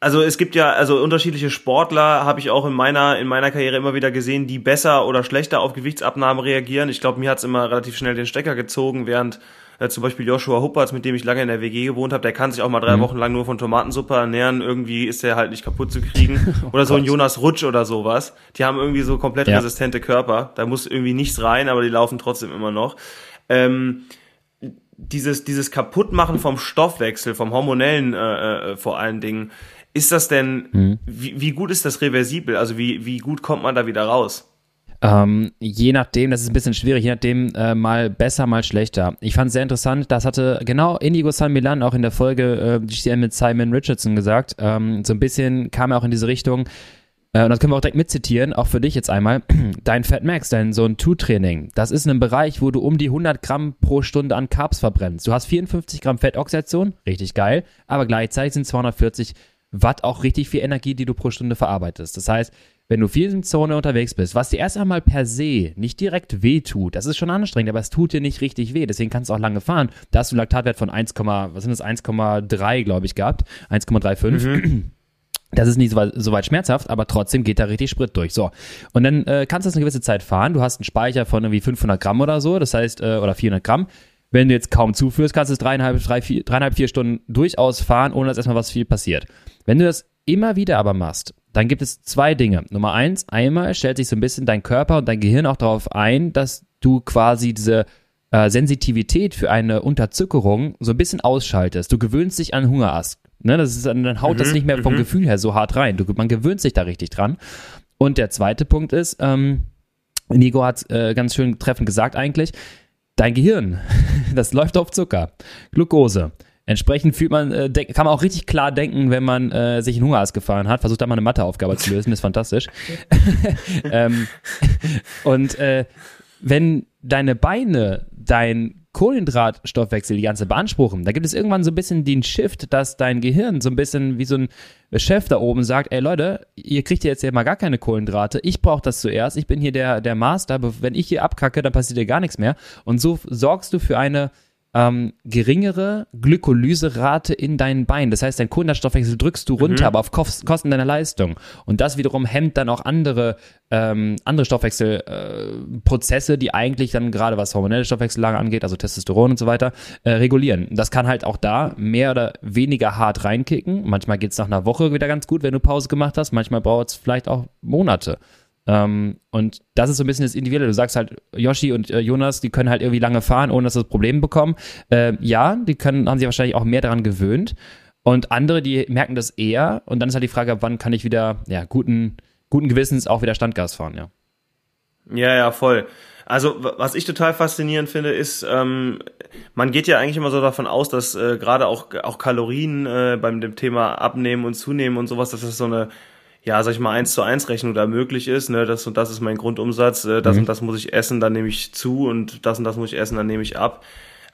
also es gibt ja also unterschiedliche Sportler, habe ich auch in meiner in meiner Karriere immer wieder gesehen, die besser oder schlechter auf Gewichtsabnahme reagieren. Ich glaube, mir hat's immer relativ schnell den Stecker gezogen, während äh, zum Beispiel Joshua Huppertz, mit dem ich lange in der WG gewohnt habe, der kann sich auch mal drei mhm. Wochen lang nur von Tomatensuppe ernähren. Irgendwie ist der halt nicht kaputt zu kriegen. oh oder so ein Jonas Rutsch oder sowas. Die haben irgendwie so komplett ja. resistente Körper. Da muss irgendwie nichts rein, aber die laufen trotzdem immer noch. Ähm, dieses, dieses Kaputtmachen vom Stoffwechsel, vom hormonellen äh, äh, vor allen Dingen, ist das denn, mhm. wie, wie gut ist das reversibel? Also wie, wie gut kommt man da wieder raus? Ähm, je nachdem, das ist ein bisschen schwierig, je nachdem äh, mal besser, mal schlechter. Ich fand es sehr interessant, das hatte genau Indigo San Milan auch in der Folge äh, GCM mit Simon Richardson gesagt. Ähm, so ein bisschen kam er auch in diese Richtung, und das können wir auch direkt mitzitieren, auch für dich jetzt einmal. Dein Fat Max, dein so ein Two-Training, das ist ein Bereich, wo du um die 100 Gramm pro Stunde an Carbs verbrennst. Du hast 54 Gramm Fettoxidation, richtig geil, aber gleichzeitig sind 240 Watt auch richtig viel Energie, die du pro Stunde verarbeitest. Das heißt, wenn du viel in Zone unterwegs bist, was dir erst einmal per se nicht direkt weh tut, das ist schon anstrengend, aber es tut dir nicht richtig weh, deswegen kannst du auch lange fahren. Da hast du einen Laktatwert von 1, was sind das, 1,3, glaube ich, gehabt, 1,35. Mhm. Das ist nicht so weit, so weit, schmerzhaft, aber trotzdem geht da richtig Sprit durch. So. Und dann äh, kannst du das eine gewisse Zeit fahren. Du hast einen Speicher von irgendwie 500 Gramm oder so, das heißt, äh, oder 400 Gramm. Wenn du jetzt kaum zuführst, kannst du es dreieinhalb, drei, vier, dreieinhalb, vier Stunden durchaus fahren, ohne dass erstmal was viel passiert. Wenn du das immer wieder aber machst, dann gibt es zwei Dinge. Nummer eins, einmal stellt sich so ein bisschen dein Körper und dein Gehirn auch darauf ein, dass du quasi diese äh, Sensitivität für eine Unterzuckerung so ein bisschen ausschaltest. Du gewöhnst dich an Hungerast. Ne, das ist, dann haut mhm, das nicht mehr vom mhm. Gefühl her so hart rein. Du, man gewöhnt sich da richtig dran. Und der zweite Punkt ist, ähm, Nico hat äh, ganz schön treffend gesagt eigentlich, dein Gehirn, das läuft auf Zucker, Glucose. Entsprechend fühlt man, äh, kann man auch richtig klar denken, wenn man äh, sich in Hungerast gefahren hat. Versucht da mal eine Matheaufgabe zu lösen, ist fantastisch. ähm, und äh, wenn deine Beine dein Kohlenhydratstoffwechsel die ganze beanspruchen, da gibt es irgendwann so ein bisschen den Shift, dass dein Gehirn so ein bisschen wie so ein Chef da oben sagt, ey Leute, ihr kriegt jetzt ja mal gar keine Kohlenhydrate, ich brauche das zuerst, ich bin hier der, der Master, wenn ich hier abkacke, dann passiert dir gar nichts mehr. Und so sorgst du für eine ähm, geringere Glykolyserate in deinen Beinen. Das heißt, dein Kohlenhydratstoffwechsel drückst du runter, mhm. aber auf Kosten deiner Leistung. Und das wiederum hemmt dann auch andere, ähm, andere Stoffwechselprozesse, äh, die eigentlich dann gerade was hormonelle Stoffwechsellage angeht, also Testosteron und so weiter, äh, regulieren. Das kann halt auch da mehr oder weniger hart reinkicken. Manchmal geht's nach einer Woche wieder ganz gut, wenn du Pause gemacht hast. Manchmal braucht es vielleicht auch Monate. Ähm, und das ist so ein bisschen das Individuelle. Du sagst halt, Yoshi und äh, Jonas, die können halt irgendwie lange fahren, ohne dass sie das Problem bekommen. Äh, ja, die können, haben sich wahrscheinlich auch mehr daran gewöhnt. Und andere, die merken das eher. Und dann ist halt die Frage, wann kann ich wieder, ja, guten, guten Gewissens auch wieder Standgas fahren, ja. Ja, ja, voll. Also was ich total faszinierend finde, ist, ähm, man geht ja eigentlich immer so davon aus, dass äh, gerade auch, auch Kalorien äh, beim dem Thema Abnehmen und Zunehmen und sowas, dass das so eine ja, sag ich mal, eins zu eins Rechnung da möglich ist, ne, das und das ist mein Grundumsatz, äh, das mhm. und das muss ich essen, dann nehme ich zu und das und das muss ich essen, dann nehme ich ab.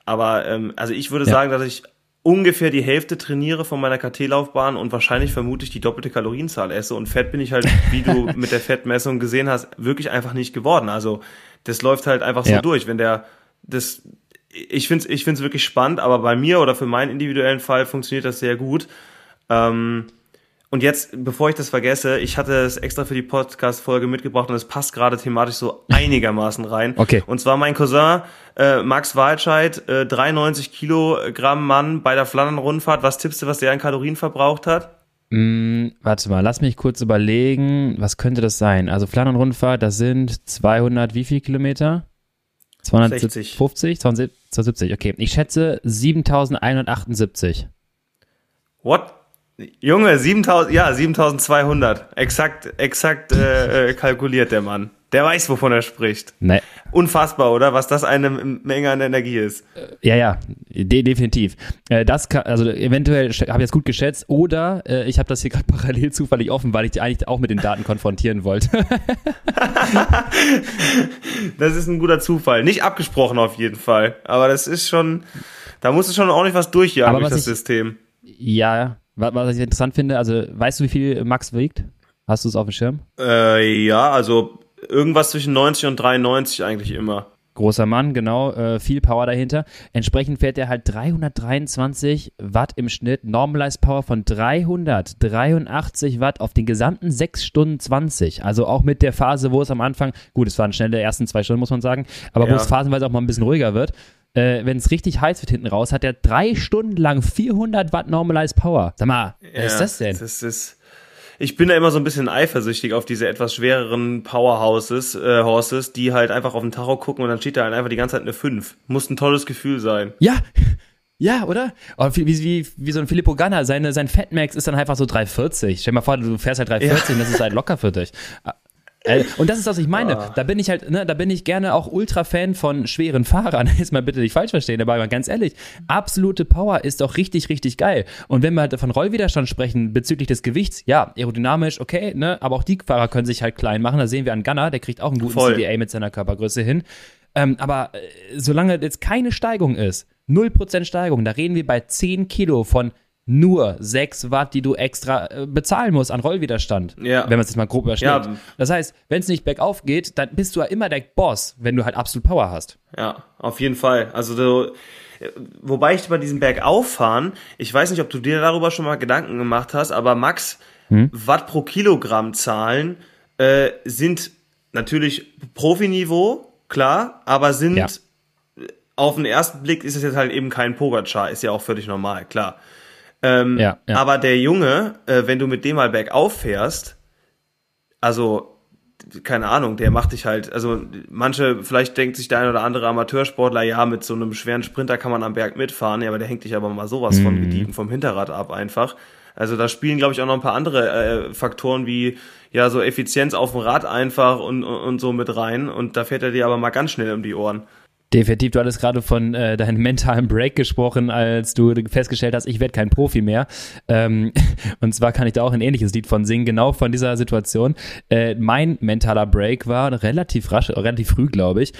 Aber ähm, also ich würde ja. sagen, dass ich ungefähr die Hälfte trainiere von meiner KT-Laufbahn und wahrscheinlich vermutlich die doppelte Kalorienzahl esse. Und Fett bin ich halt, wie du mit der Fettmessung gesehen hast, wirklich einfach nicht geworden. Also das läuft halt einfach so ja. durch. Wenn der das ich finde es ich find's wirklich spannend, aber bei mir oder für meinen individuellen Fall funktioniert das sehr gut. Ähm, und jetzt, bevor ich das vergesse, ich hatte es extra für die Podcast-Folge mitgebracht und es passt gerade thematisch so einigermaßen rein. Okay. Und zwar mein Cousin äh, Max Walscheid, äh, 93 Kilogramm Mann bei der Flandern-Rundfahrt. Was tippst du, was der an Kalorien verbraucht hat? Mm, warte mal, lass mich kurz überlegen, was könnte das sein? Also Flandern-Rundfahrt, das sind 200 wie viel Kilometer? 250, 270, okay. Ich schätze 7178. What? Junge, 7000, ja, 7200. Exakt, exakt äh, äh, kalkuliert der Mann. Der weiß, wovon er spricht. Nee. Unfassbar, oder? Was das eine Menge an Energie ist. Ja, ja, de definitiv. Äh, das kann, also eventuell habe ich jetzt gut geschätzt oder äh, ich habe das hier gerade parallel zufällig offen, weil ich die eigentlich auch mit den Daten konfrontieren wollte. das ist ein guter Zufall. Nicht abgesprochen auf jeden Fall. Aber das ist schon, da muss es schon ordentlich was durchjagen durch das ich, System. Ja, was ich interessant finde, also weißt du, wie viel Max wiegt? Hast du es auf dem Schirm? Äh, ja, also irgendwas zwischen 90 und 93 eigentlich immer. Großer Mann, genau, äh, viel Power dahinter. Entsprechend fährt er halt 323 Watt im Schnitt, Normalized Power von 383 Watt auf den gesamten 6 Stunden 20. Also auch mit der Phase, wo es am Anfang, gut, es waren schnelle ersten zwei Stunden, muss man sagen, aber ja. wo es phasenweise auch mal ein bisschen ruhiger wird. Äh, wenn es richtig heiß wird hinten raus, hat er drei Stunden lang 400 Watt Normalized Power. Sag mal, ja, was ist das denn? Das ist ich bin da immer so ein bisschen eifersüchtig auf diese etwas schwereren Powerhouses, äh, Horses, die halt einfach auf den Tacho gucken und dann steht da halt einfach die ganze Zeit eine 5. Muss ein tolles Gefühl sein. Ja, ja, oder? oder wie, wie, wie so ein Filippo Ganna, seine, sein Fatmax ist dann einfach so 340. Stell dir mal vor, du fährst halt 340 ja. und das ist halt locker für dich. Äh, und das ist, was ich meine. Ah. Da bin ich halt, ne, da bin ich gerne auch Ultra-Fan von schweren Fahrern. Jetzt mal bitte nicht falsch verstehen, aber ganz ehrlich, absolute Power ist doch richtig, richtig geil. Und wenn wir halt von Rollwiderstand sprechen bezüglich des Gewichts, ja, aerodynamisch, okay, ne, aber auch die Fahrer können sich halt klein machen. Da sehen wir an Gunner, der kriegt auch einen guten Voll. CDA mit seiner Körpergröße hin. Ähm, aber äh, solange jetzt keine Steigung ist, 0% Steigung, da reden wir bei 10 Kilo von nur 6 Watt, die du extra äh, bezahlen musst an Rollwiderstand. Ja. Wenn man es jetzt mal grob überschlägt. Ja. Das heißt, wenn es nicht bergauf geht, dann bist du ja immer der Boss, wenn du halt absolut Power hast. Ja, auf jeden Fall. Also du, wobei ich bei diesem Bergauffahren, ich weiß nicht, ob du dir darüber schon mal Gedanken gemacht hast, aber Max, hm? Watt pro Kilogramm Zahlen äh, sind natürlich Profiniveau, klar, aber sind ja. auf den ersten Blick ist es jetzt halt eben kein Pogacar, ist ja auch völlig normal, klar. Ähm, ja, ja. Aber der Junge, äh, wenn du mit dem mal bergauf fährst, also keine Ahnung, der macht dich halt, also manche, vielleicht denkt sich der ein oder andere Amateursportler, ja, mit so einem schweren Sprinter kann man am Berg mitfahren, ja, aber der hängt dich aber mal sowas mhm. von gediegen vom Hinterrad ab einfach. Also da spielen, glaube ich, auch noch ein paar andere äh, Faktoren wie ja so Effizienz auf dem Rad einfach und, und, und so mit rein und da fährt er dir aber mal ganz schnell um die Ohren. Definitiv, du hattest gerade von äh, deinem mentalen Break gesprochen, als du festgestellt hast, ich werde kein Profi mehr. Ähm, und zwar kann ich da auch ein ähnliches Lied von singen, genau von dieser Situation. Äh, mein mentaler Break war relativ rasch, relativ früh, glaube ich.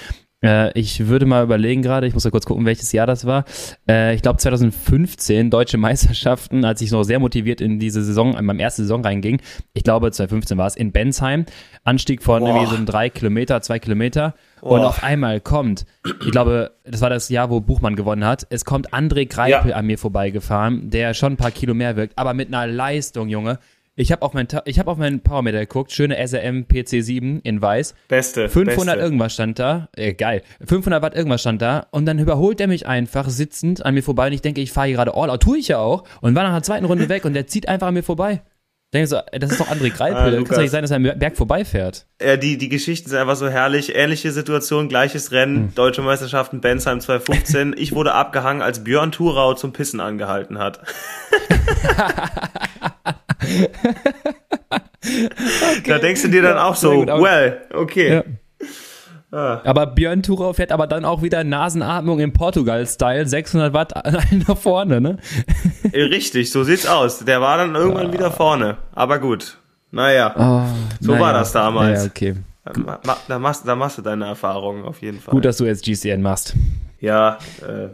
Äh, ich würde mal überlegen gerade, ich muss mal kurz gucken, welches Jahr das war. Äh, ich glaube 2015, Deutsche Meisterschaften, als ich noch sehr motiviert in diese Saison, in meinem ersten Saison reinging. Ich glaube 2015 war es, in Bensheim. Anstieg von Boah. irgendwie so drei Kilometer, zwei Kilometer. Oh. Und auf einmal kommt, ich glaube, das war das Jahr, wo Buchmann gewonnen hat, es kommt André Greipel ja. an mir vorbeigefahren, der schon ein paar Kilo mehr wirkt, aber mit einer Leistung, Junge. Ich habe auf mein ich habe auf meinen Powermeter geguckt, schöne SRM PC7 in weiß. Beste. 500 beste. irgendwas stand da. Äh, geil. 500 Watt irgendwas stand da und dann überholt er mich einfach sitzend an mir vorbei und ich denke, ich fahre hier gerade all out, tue ich ja auch und war nach der zweiten Runde weg und der zieht einfach an mir vorbei. Denke so, das ist doch André Greipel. Ah, Kann es nicht sein, dass er am Berg vorbeifährt. Ja, die, die Geschichten sind einfach so herrlich. Ähnliche Situation, gleiches Rennen, hm. Deutsche Meisterschaften, Bensheim 2015. ich wurde abgehangen, als Björn Thurau zum Pissen angehalten hat. okay. Da denkst du dir dann auch so, well, okay. Ja. Ah. Aber Björn Thurau fährt aber dann auch wieder Nasenatmung im Portugal-Style, 600 Watt nach vorne, ne? Äh, richtig, so sieht's aus. Der war dann irgendwann ah. wieder vorne. Aber gut. Naja, oh, so naja. war das damals. Ja, okay. Da, da, machst, da machst du deine Erfahrungen auf jeden Fall. Gut, dass du jetzt GCN machst. Ja, äh,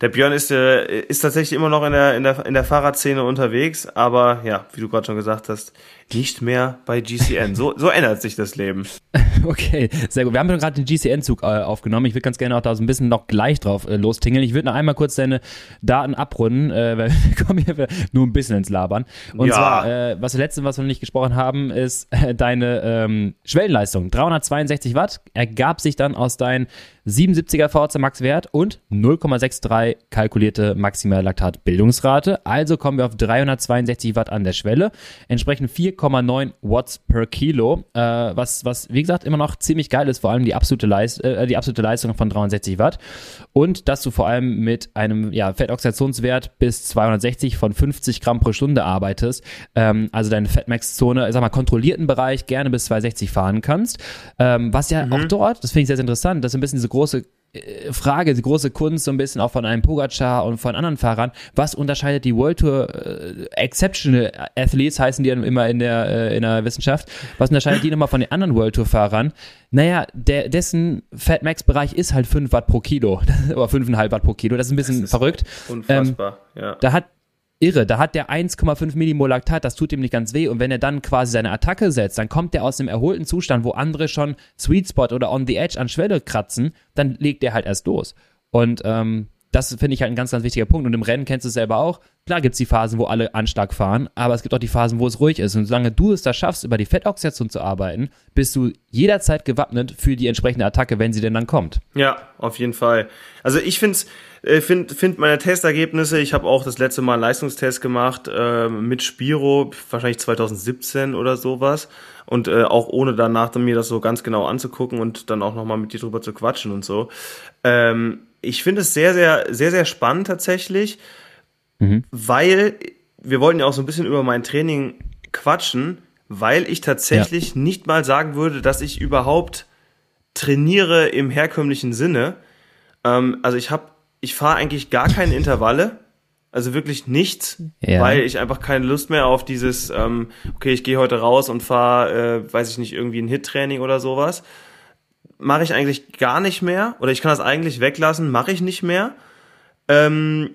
Der Björn ist, äh, ist tatsächlich immer noch in der, in, der, in der Fahrradszene unterwegs, aber ja, wie du gerade schon gesagt hast, nicht mehr bei GCN. So, so ändert sich das Leben. Okay, sehr gut. Wir haben gerade den GCN-Zug äh, aufgenommen. Ich würde ganz gerne auch da so ein bisschen noch gleich drauf äh, lostingeln. Ich würde noch einmal kurz deine Daten abrunden, äh, weil wir kommen hier nur ein bisschen ins Labern. Und ja. zwar, äh, was das letzte, was wir noch nicht gesprochen haben, ist äh, deine ähm, Schwellenleistung. 362 Watt ergab sich dann aus deinen 77er VHC Max Wert und 0,63 kalkulierte maximale Laktatbildungsrate. Also kommen wir auf 362 Watt an der Schwelle. Entsprechend 4,9 Watts per Kilo, äh, was, was, wie gesagt, immer noch ziemlich geil ist, vor allem die absolute, Leist äh, die absolute Leistung von 360 Watt. Und dass du vor allem mit einem ja, Fettoxidationswert bis 260 von 50 Gramm pro Stunde arbeitest, ähm, also deine Fettmax-Zone, sag mal, kontrollierten Bereich gerne bis 260 fahren kannst. Ähm, was ja mhm. auch dort, das finde ich sehr, sehr interessant, das ist ein bisschen diese große Frage, die große Kunst so ein bisschen auch von einem Pogacar und von anderen Fahrern. Was unterscheidet die World Tour äh, Exceptional Athletes, heißen die immer in der, äh, in der Wissenschaft, was unterscheidet die nochmal von den anderen World Tour Fahrern? Naja, der, dessen Fat Max Bereich ist halt 5 Watt pro Kilo oder 5,5 Watt pro Kilo. Das ist ein bisschen ist verrückt. Unfassbar, ähm, ja. Da hat irre. Da hat der 1,5 Millimol Laktat, das tut ihm nicht ganz weh. Und wenn er dann quasi seine Attacke setzt, dann kommt er aus dem erholten Zustand, wo andere schon Sweet Spot oder on the edge an Schwelle kratzen, dann legt er halt erst los. Und ähm, das finde ich halt ein ganz, ganz wichtiger Punkt. Und im Rennen kennst du es selber auch. Klar gibt es die Phasen, wo alle Anschlag fahren, aber es gibt auch die Phasen, wo es ruhig ist. Und solange du es da schaffst, über die Fettoxidation zu arbeiten, bist du jederzeit gewappnet für die entsprechende Attacke, wenn sie denn dann kommt. Ja, auf jeden Fall. Also ich finde äh, find, find meine Testergebnisse, ich habe auch das letzte Mal einen Leistungstest gemacht äh, mit Spiro, wahrscheinlich 2017 oder sowas. Und äh, auch ohne danach mir das so ganz genau anzugucken und dann auch nochmal mit dir drüber zu quatschen und so. Ähm, ich finde es sehr, sehr, sehr, sehr spannend tatsächlich, mhm. weil wir wollten ja auch so ein bisschen über mein Training quatschen, weil ich tatsächlich ja. nicht mal sagen würde, dass ich überhaupt trainiere im herkömmlichen Sinne. Ähm, also ich habe, ich fahre eigentlich gar keine Intervalle. Also wirklich nichts, ja. weil ich einfach keine Lust mehr auf dieses, ähm, okay, ich gehe heute raus und fahre, äh, weiß ich nicht, irgendwie ein Hit-Training oder sowas mache ich eigentlich gar nicht mehr oder ich kann das eigentlich weglassen, mache ich nicht mehr. Ähm,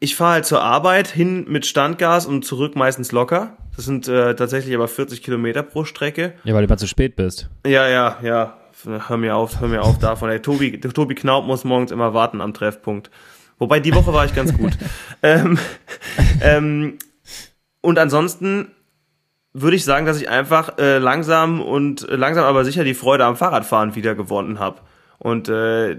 ich fahre halt zur Arbeit hin mit Standgas und zurück meistens locker. Das sind äh, tatsächlich aber 40 Kilometer pro Strecke. Ja, weil du mal zu spät bist. Ja, ja, ja. Hör mir auf, hör mir auf davon. Ey, Tobi, Tobi Knaub muss morgens immer warten am Treffpunkt. Wobei die Woche war ich ganz gut. ähm, ähm, und ansonsten würde ich sagen, dass ich einfach äh, langsam und äh, langsam aber sicher die Freude am Fahrradfahren wieder gewonnen habe. Und äh,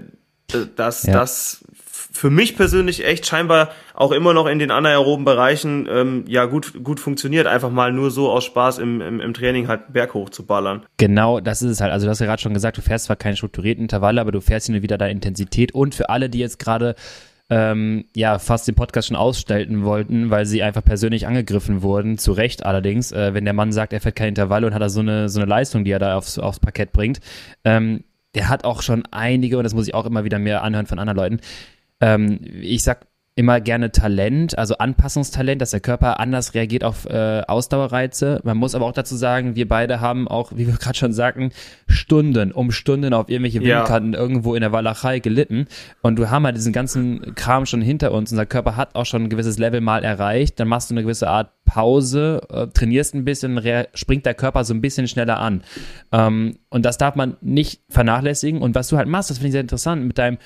dass ja. das für mich persönlich echt scheinbar auch immer noch in den anaeroben Bereichen ähm, ja gut gut funktioniert, einfach mal nur so aus Spaß im, im, im Training halt einen Berg hoch zu ballern. Genau, das ist es halt. Also du hast ja gerade schon gesagt, du fährst zwar keine strukturierten Intervalle, aber du fährst hier wieder deine Intensität und für alle, die jetzt gerade ähm, ja fast den Podcast schon ausstellten wollten, weil sie einfach persönlich angegriffen wurden. Zu Recht allerdings, äh, wenn der Mann sagt, er fährt keine Intervalle und hat da so eine, so eine Leistung, die er da aufs, aufs Parkett bringt. Ähm, der hat auch schon einige, und das muss ich auch immer wieder mehr anhören von anderen Leuten. Ähm, ich sag immer gerne Talent, also Anpassungstalent, dass der Körper anders reagiert auf äh, Ausdauerreize. Man muss aber auch dazu sagen, wir beide haben auch, wie wir gerade schon sagten, Stunden um Stunden auf irgendwelche Windkanten ja. irgendwo in der Walachei gelitten. Und du haben halt diesen ganzen Kram schon hinter uns. Unser Körper hat auch schon ein gewisses Level mal erreicht. Dann machst du eine gewisse Art Pause, äh, trainierst ein bisschen, springt der Körper so ein bisschen schneller an. Ähm, und das darf man nicht vernachlässigen. Und was du halt machst, das finde ich sehr interessant, mit deinem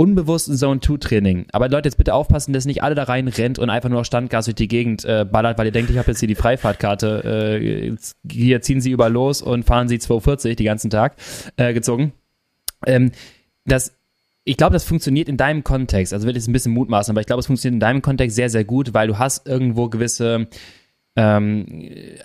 unbewussten Zone-2-Training. Aber Leute, jetzt bitte aufpassen, dass nicht alle da rein rennt und einfach nur Standgas durch die Gegend äh, ballert, weil ihr denkt, ich habe jetzt hier die Freifahrtkarte. Äh, hier ziehen sie über los und fahren sie 240 den ganzen Tag äh, gezogen. Ähm, das ich glaube, das funktioniert in deinem Kontext, also will ich ein bisschen mutmaßen, aber ich glaube, es funktioniert in deinem Kontext sehr, sehr gut, weil du hast irgendwo gewisse ähm,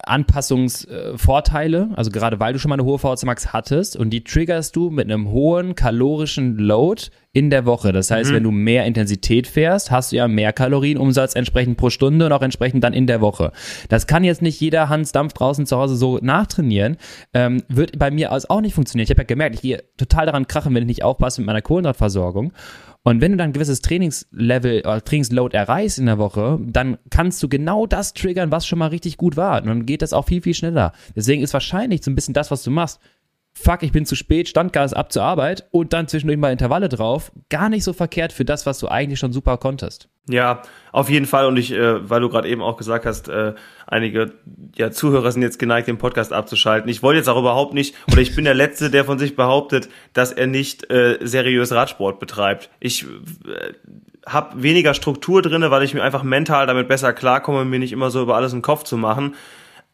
Anpassungsvorteile, also gerade weil du schon mal eine hohe VHC Max hattest und die triggerst du mit einem hohen kalorischen Load in der Woche. Das heißt, mhm. wenn du mehr Intensität fährst, hast du ja mehr Kalorienumsatz entsprechend pro Stunde und auch entsprechend dann in der Woche. Das kann jetzt nicht jeder Hans Dampf draußen zu Hause so nachtrainieren. Ähm, wird bei mir auch nicht funktionieren. Ich habe ja gemerkt, ich gehe total daran krachen, wenn ich nicht aufpasse mit meiner Kohlenhydratversorgung. Und wenn du dann ein gewisses Trainingslevel oder Trainingsload erreichst in der Woche, dann kannst du genau das triggern, was schon mal richtig gut war. Und dann geht das auch viel, viel schneller. Deswegen ist wahrscheinlich so ein bisschen das, was du machst, fuck, ich bin zu spät, Standgas ab zur Arbeit und dann zwischendurch mal Intervalle drauf. Gar nicht so verkehrt für das, was du eigentlich schon super konntest. Ja, auf jeden Fall. Und ich, äh, weil du gerade eben auch gesagt hast, äh, einige ja, Zuhörer sind jetzt geneigt, den Podcast abzuschalten. Ich wollte jetzt auch überhaupt nicht, oder ich bin der Letzte, der von sich behauptet, dass er nicht äh, seriös Radsport betreibt. Ich äh, habe weniger Struktur drinne, weil ich mir einfach mental damit besser klarkomme, mir nicht immer so über alles im Kopf zu machen.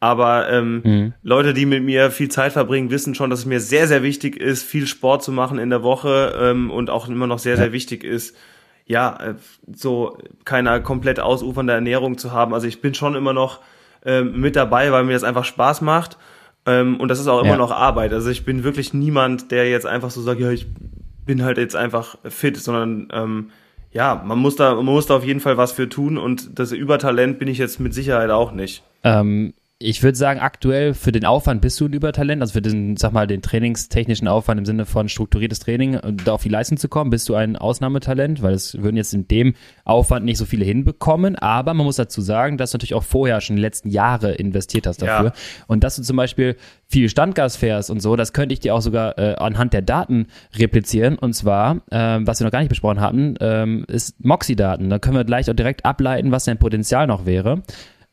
Aber ähm, mhm. Leute, die mit mir viel Zeit verbringen, wissen schon, dass es mir sehr, sehr wichtig ist, viel Sport zu machen in der Woche ähm, und auch immer noch sehr, sehr wichtig ist, ja, äh, so keine komplett ausufernde Ernährung zu haben. Also ich bin schon immer noch ähm, mit dabei, weil mir das einfach Spaß macht. Ähm, und das ist auch immer ja. noch Arbeit. Also ich bin wirklich niemand, der jetzt einfach so sagt, ja, ich bin halt jetzt einfach fit, sondern ähm, ja, man muss da, man muss da auf jeden Fall was für tun und das Übertalent bin ich jetzt mit Sicherheit auch nicht. Ähm, ich würde sagen, aktuell für den Aufwand bist du ein Übertalent, also für den, sag mal, den trainingstechnischen Aufwand im Sinne von strukturiertes Training, da auf die Leistung zu kommen, bist du ein Ausnahmetalent, weil es würden jetzt in dem Aufwand nicht so viele hinbekommen, aber man muss dazu sagen, dass du natürlich auch vorher schon die letzten Jahre investiert hast dafür ja. und dass du zum Beispiel viel Standgas fährst und so, das könnte ich dir auch sogar äh, anhand der Daten replizieren und zwar, äh, was wir noch gar nicht besprochen hatten, äh, ist Moxie-Daten, da können wir gleich auch direkt ableiten, was dein Potenzial noch wäre,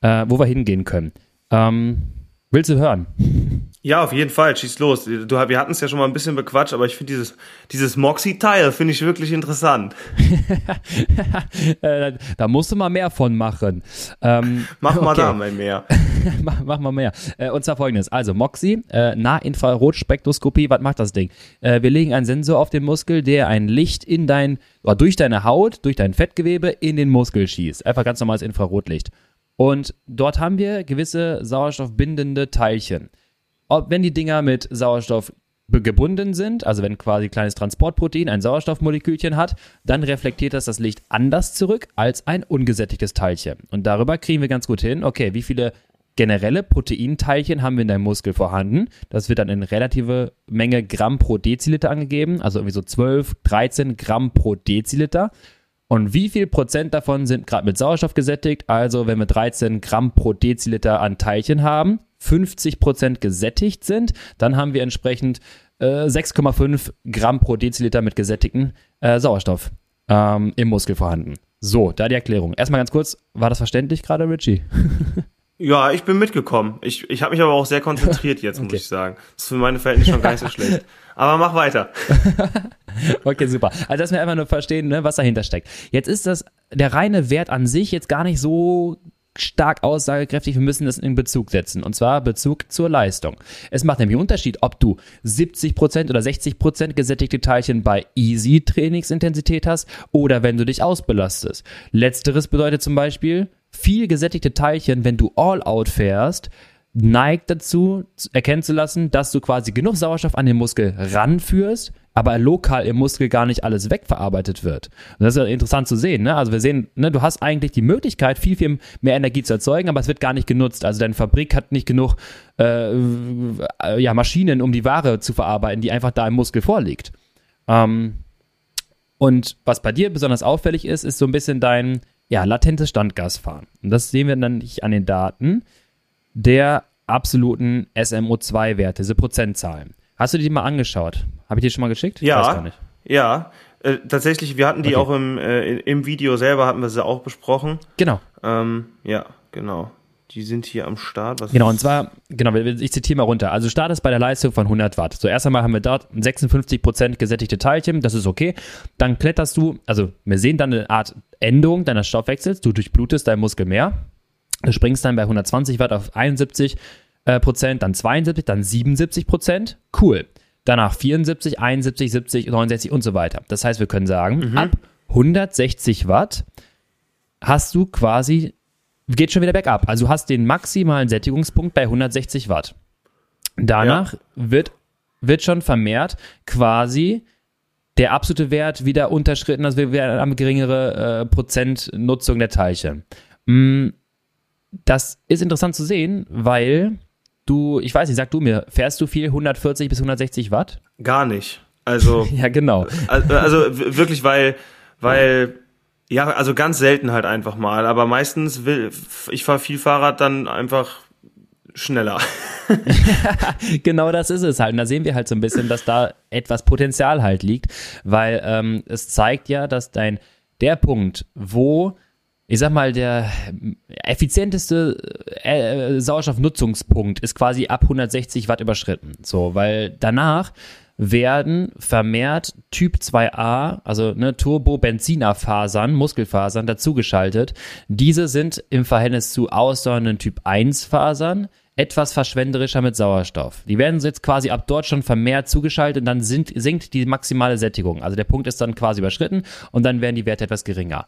äh, wo wir hingehen können. Ähm, willst du hören? Ja, auf jeden Fall, schieß los. Du, wir hatten es ja schon mal ein bisschen bequatscht, aber ich finde dieses, dieses Moxie-Teil finde ich wirklich interessant. Äh, da musst du mal mehr von machen. Ähm, mach mal okay. da mal mehr. mach, mach, mal mehr. Äh, und zwar folgendes. Also Moxie, äh, Nahinfrarotspektroskopie, was macht das Ding? Äh, wir legen einen Sensor auf den Muskel, der ein Licht in dein, oder durch deine Haut, durch dein Fettgewebe in den Muskel schießt. Einfach ganz normales Infrarotlicht. Und dort haben wir gewisse sauerstoffbindende Teilchen. Ob, wenn die Dinger mit Sauerstoff gebunden sind, also wenn quasi ein kleines Transportprotein ein Sauerstoffmolekülchen hat, dann reflektiert das das Licht anders zurück als ein ungesättigtes Teilchen. Und darüber kriegen wir ganz gut hin, okay, wie viele generelle Proteinteilchen haben wir in deinem Muskel vorhanden. Das wird dann in relative Menge Gramm pro Deziliter angegeben, also irgendwie so 12, 13 Gramm pro Deziliter. Und wie viel Prozent davon sind gerade mit Sauerstoff gesättigt? Also wenn wir 13 Gramm pro Deziliter an Teilchen haben, 50 Prozent gesättigt sind, dann haben wir entsprechend äh, 6,5 Gramm pro Deziliter mit gesättigten äh, Sauerstoff ähm, im Muskel vorhanden. So, da die Erklärung. Erstmal ganz kurz, war das verständlich gerade, Richie? Ja, ich bin mitgekommen. Ich, ich habe mich aber auch sehr konzentriert jetzt, okay. muss ich sagen. Das ist für meine Verhältnisse schon gar nicht so schlecht. Aber mach weiter. okay, super. Also, dass wir einfach nur verstehen, ne, was dahinter steckt. Jetzt ist das, der reine Wert an sich jetzt gar nicht so stark aussagekräftig. Wir müssen das in Bezug setzen. Und zwar Bezug zur Leistung. Es macht nämlich einen Unterschied, ob du 70% oder 60% gesättigte Teilchen bei Easy Trainingsintensität hast oder wenn du dich ausbelastest. Letzteres bedeutet zum Beispiel, viel gesättigte Teilchen, wenn du All-Out fährst, neigt dazu, erkennen zu lassen, dass du quasi genug Sauerstoff an den Muskel ranführst, aber lokal im Muskel gar nicht alles wegverarbeitet wird. Und das ist ja interessant zu sehen. Ne? Also wir sehen, ne, du hast eigentlich die Möglichkeit, viel, viel mehr Energie zu erzeugen, aber es wird gar nicht genutzt. Also deine Fabrik hat nicht genug äh, ja, Maschinen, um die Ware zu verarbeiten, die einfach da im Muskel vorliegt. Ähm, und was bei dir besonders auffällig ist, ist so ein bisschen dein ja, latentes Standgasfahren. Und das sehen wir dann nicht an den Daten der absoluten SMO2-Werte, diese Prozentzahlen. Hast du die mal angeschaut? Habe ich dir schon mal geschickt? Ja. Ja. Äh, tatsächlich, wir hatten die okay. auch im, äh, im Video selber, hatten wir sie auch besprochen. Genau. Ähm, ja, genau. Die sind hier am Start. Was genau, und zwar, genau, ich zitiere mal runter. Also Start ist bei der Leistung von 100 Watt. So, erst einmal haben wir dort 56% gesättigte Teilchen, das ist okay. Dann kletterst du, also wir sehen dann eine Art Änderung deines Stoffwechsels. Du durchblutest deinen Muskel mehr. Du springst dann bei 120 Watt auf 71 äh, Prozent, dann 72, dann 77 Prozent. Cool. Danach 74, 71, 70, 69 und so weiter. Das heißt, wir können sagen, mhm. ab 160 Watt hast du quasi geht schon wieder bergab. Also du hast den maximalen Sättigungspunkt bei 160 Watt. Danach ja. wird, wird schon vermehrt quasi der absolute Wert wieder unterschritten, also wir haben geringere äh, Prozentnutzung der Teilchen. Mm, das ist interessant zu sehen, weil du, ich weiß nicht, sag du mir, fährst du viel 140 bis 160 Watt? Gar nicht. Also ja, genau. Also, also wirklich, weil weil ja, also ganz selten halt einfach mal, aber meistens will ich fahre viel Fahrrad dann einfach schneller. genau das ist es halt. Und da sehen wir halt so ein bisschen, dass da etwas Potenzial halt liegt, weil ähm, es zeigt ja, dass dein der Punkt, wo ich sag mal, der effizienteste äh, Sauerstoffnutzungspunkt ist quasi ab 160 Watt überschritten. So, weil danach werden vermehrt Typ 2a, also ne, Turbo-Benzinerfasern, Muskelfasern dazugeschaltet. Diese sind im Verhältnis zu ausdauernden Typ 1 Fasern etwas verschwenderischer mit Sauerstoff. Die werden jetzt quasi ab dort schon vermehrt zugeschaltet und dann sind, sinkt die maximale Sättigung. Also der Punkt ist dann quasi überschritten und dann werden die Werte etwas geringer.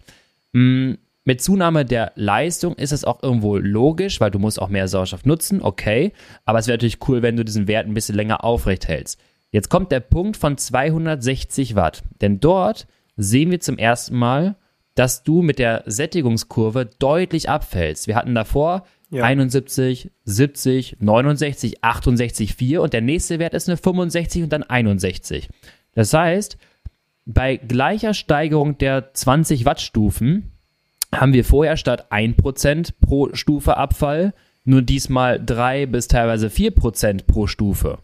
Mm, mit Zunahme der Leistung ist es auch irgendwo logisch, weil du musst auch mehr Sauerstoff nutzen, okay. Aber es wäre natürlich cool, wenn du diesen Wert ein bisschen länger aufrecht hältst. Jetzt kommt der Punkt von 260 Watt. Denn dort sehen wir zum ersten Mal, dass du mit der Sättigungskurve deutlich abfällst. Wir hatten davor ja. 71, 70, 69, 68, 4 und der nächste Wert ist eine 65 und dann 61. Das heißt, bei gleicher Steigerung der 20 Wattstufen haben wir vorher statt 1% pro Stufe Abfall nur diesmal 3 bis teilweise 4% pro Stufe.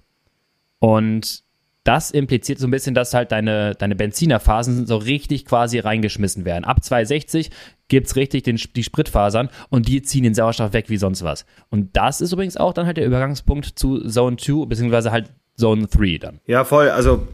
Und das impliziert so ein bisschen, dass halt deine, deine Benzinerphasen so richtig quasi reingeschmissen werden. Ab 260 gibt es richtig den, die Spritfasern und die ziehen den Sauerstoff weg wie sonst was. Und das ist übrigens auch dann halt der Übergangspunkt zu Zone 2, beziehungsweise halt Zone 3 dann. Ja, voll. Also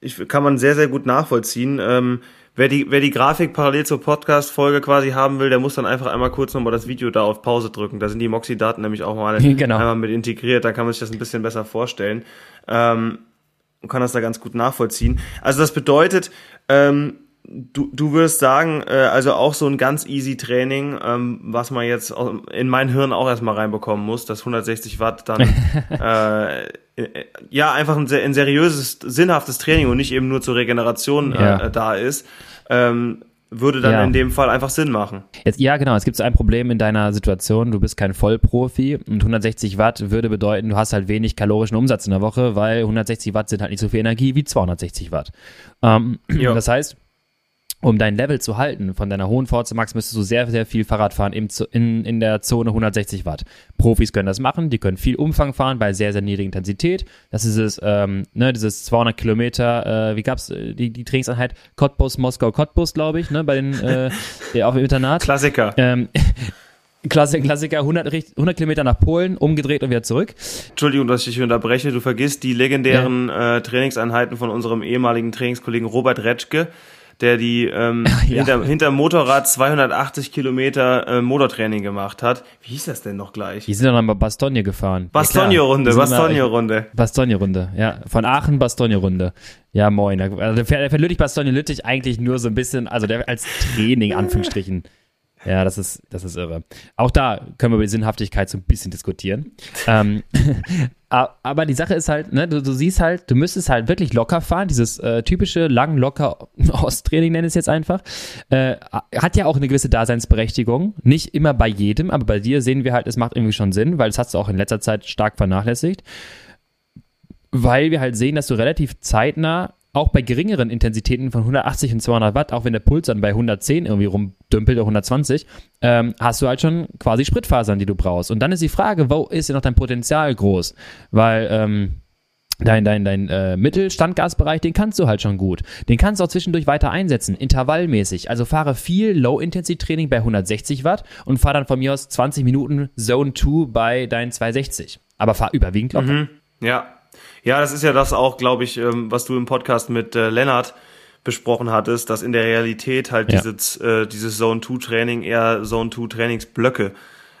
ich, kann man sehr, sehr gut nachvollziehen. Ähm, wer, die, wer die Grafik parallel zur Podcast-Folge quasi haben will, der muss dann einfach einmal kurz nochmal das Video da auf Pause drücken. Da sind die Moxie-Daten nämlich auch mal genau. einmal mit integriert. Da kann man sich das ein bisschen besser vorstellen. Ähm, und kann das da ganz gut nachvollziehen. Also das bedeutet, ähm, du, du würdest sagen, äh, also auch so ein ganz easy Training, ähm, was man jetzt in mein Hirn auch erstmal reinbekommen muss, das 160 Watt dann äh, äh, ja einfach ein, ein seriöses, sinnhaftes Training und nicht eben nur zur Regeneration äh, ja. da ist. Ähm, würde dann ja. in dem Fall einfach Sinn machen. Jetzt, ja, genau. Es gibt ein Problem in deiner Situation. Du bist kein Vollprofi und 160 Watt würde bedeuten, du hast halt wenig kalorischen Umsatz in der Woche, weil 160 Watt sind halt nicht so viel Energie wie 260 Watt. Ähm, das heißt, um dein Level zu halten von deiner hohen VC Max, müsstest du sehr, sehr viel Fahrrad fahren im, in, in der Zone 160 Watt. Profis können das machen, die können viel Umfang fahren bei sehr, sehr niedriger Intensität. Das ist es, ähm, ne, dieses 200 Kilometer, äh, wie gab's äh, die, die Trainingseinheit? Cottbus, Moskau, Cottbus, glaube ich, ne, bei den, äh, auf dem Internat. Klassiker. Ähm, Klassiker, Klassiker 100, 100 Kilometer nach Polen, umgedreht und wieder zurück. Entschuldigung, dass ich dich unterbreche. Du vergisst die legendären ja. äh, Trainingseinheiten von unserem ehemaligen Trainingskollegen Robert Retschke der die ähm, ja. hinter, hinter Motorrad 280 Kilometer äh, Motortraining gemacht hat. Wie hieß das denn noch gleich? Die sind dann bei Bastogne gefahren. Bastogne-Runde, Bastogne-Runde. Bastogne-Runde, ja. Von Aachen Bastogne-Runde. Ja, moin. Also der, der Lüttich Bastogne Lüttich eigentlich nur so ein bisschen, also der als Training, Anführungsstrichen. Ja, das ist, das ist irre. Auch da können wir über die Sinnhaftigkeit so ein bisschen diskutieren. ähm, aber die Sache ist halt, ne, du, du, siehst halt, du müsstest halt wirklich locker fahren, dieses äh, typische lang locker Osttraining nenne ich es jetzt einfach, äh, hat ja auch eine gewisse Daseinsberechtigung. Nicht immer bei jedem, aber bei dir sehen wir halt, es macht irgendwie schon Sinn, weil das hast du auch in letzter Zeit stark vernachlässigt. Weil wir halt sehen, dass du relativ zeitnah auch bei geringeren Intensitäten von 180 und 200 Watt, auch wenn der Puls dann bei 110 irgendwie rumdümpelt oder 120, ähm, hast du halt schon quasi Spritfasern, die du brauchst. Und dann ist die Frage, wo ist denn noch dein Potenzial groß? Weil ähm, dein, dein, dein äh, Mittelstandgasbereich, den kannst du halt schon gut. Den kannst du auch zwischendurch weiter einsetzen, intervallmäßig. Also fahre viel Low-Intensity-Training bei 160 Watt und fahr dann von mir aus 20 Minuten Zone 2 bei deinen 260. Aber fahr überwiegend locker. Mhm. Ja, ja, das ist ja das auch, glaube ich, ähm, was du im Podcast mit äh, Lennart besprochen hattest, dass in der Realität halt ja. dieses, äh, dieses Zone-2-Training eher Zone-2-Trainingsblöcke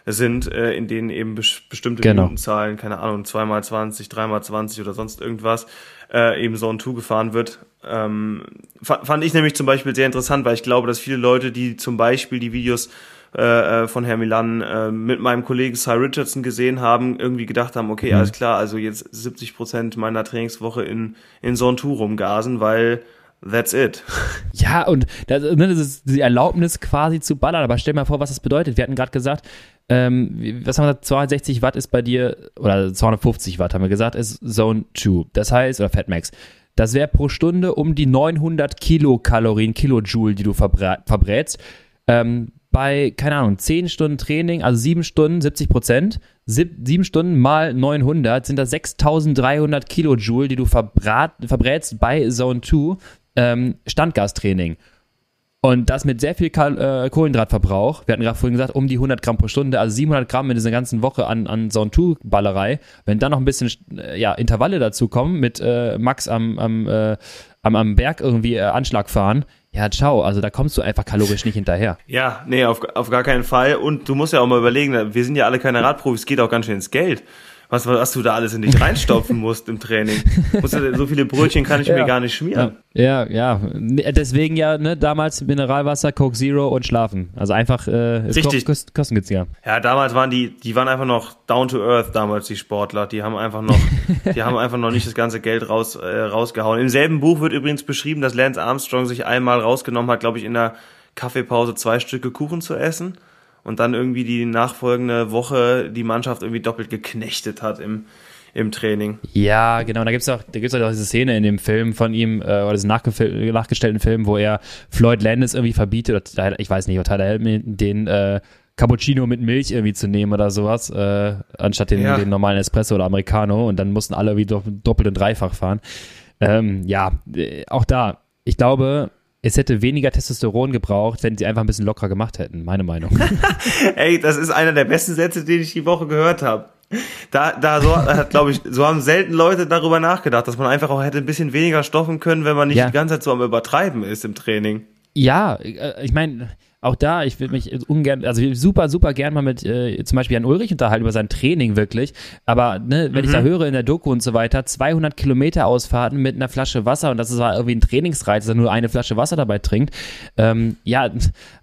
sind, äh, in denen eben bes bestimmte genau. Minutenzahlen, keine Ahnung, zweimal 20, dreimal 20 oder sonst irgendwas, äh, eben Zone 2 gefahren wird. Ähm, fand ich nämlich zum Beispiel sehr interessant, weil ich glaube, dass viele Leute, die zum Beispiel die Videos äh, äh, von Herr Milan äh, mit meinem Kollegen Cy Richardson gesehen haben, irgendwie gedacht haben, okay, mhm. alles klar, also jetzt 70 Prozent meiner Trainingswoche in, in so ein Tour rumgasen, weil That's it. Ja, und das, ne, das ist die Erlaubnis quasi zu ballern. Aber stell dir mal vor, was das bedeutet. Wir hatten gerade gesagt, ähm, was haben wir gesagt, 260 Watt ist bei dir, oder 250 Watt haben wir gesagt, ist Zone 2. Das heißt, oder Fatmax. Das wäre pro Stunde um die 900 Kilokalorien, Kilojoule, die du verbrä verbrätst. Ähm, bei, keine Ahnung, 10 Stunden Training, also 7 Stunden, 70 Prozent, 7 Stunden mal 900 sind das 6300 Kilojoule, die du verbrätst bei Zone 2 ähm, Standgastraining. Und das mit sehr viel Kal äh, Kohlenhydratverbrauch. Wir hatten gerade vorhin gesagt, um die 100 Gramm pro Stunde, also 700 Gramm in dieser ganzen Woche an, an Zone 2 Ballerei. Wenn dann noch ein bisschen äh, ja, Intervalle dazu kommen mit äh, Max am, am, äh, am, am Berg irgendwie äh, Anschlag fahren, ja, ciao. Also da kommst du einfach kalorisch nicht hinterher. Ja, nee, auf, auf gar keinen Fall. Und du musst ja auch mal überlegen, wir sind ja alle keine Radprofis, es geht auch ganz schön ins Geld was, was du da alles in dich reinstopfen musst im Training. so viele Brötchen kann ich ja. mir gar nicht schmieren. Ja, ja. Deswegen ja, ne, damals Mineralwasser, Coke Zero und Schlafen. Also einfach äh, Richtig. Kost, kostengünstiger. Ja, damals waren die, die waren einfach noch down to earth, damals die Sportler. Die haben einfach noch, die haben einfach noch nicht das ganze Geld raus, äh, rausgehauen. Im selben Buch wird übrigens beschrieben, dass Lance Armstrong sich einmal rausgenommen hat, glaube ich, in der Kaffeepause zwei Stücke Kuchen zu essen und dann irgendwie die nachfolgende Woche die Mannschaft irgendwie doppelt geknechtet hat im, im Training. Ja, genau. Da gibt's auch, da gibt's auch diese Szene in dem Film von ihm, äh, oder diesen nachgestellten Film, wo er Floyd Landis irgendwie verbietet, oder, ich weiß nicht, oder Tyler Helm, den äh, Cappuccino mit Milch irgendwie zu nehmen oder sowas, äh, anstatt den, ja. den normalen Espresso oder Americano. Und dann mussten alle irgendwie doppelt und dreifach fahren. Ähm, ja, äh, auch da. Ich glaube, es hätte weniger Testosteron gebraucht, wenn sie einfach ein bisschen lockerer gemacht hätten, meine Meinung. Ey, das ist einer der besten Sätze, den ich die Woche gehört habe. Da, da so, glaube ich, so haben selten Leute darüber nachgedacht, dass man einfach auch hätte ein bisschen weniger stoffen können, wenn man nicht ja. die ganze Zeit so am Übertreiben ist im Training. Ja, äh, ich meine, auch da, ich würde mich ungern, also super, super gern mal mit äh, zum Beispiel Jan Ulrich unterhalten über sein Training wirklich. Aber ne, wenn mhm. ich da mhm. höre in der Doku und so weiter, 200 Kilometer Ausfahrten mit einer Flasche Wasser und das ist irgendwie ein Trainingsreiz, dass er nur eine Flasche Wasser dabei trinkt. Ähm, ja,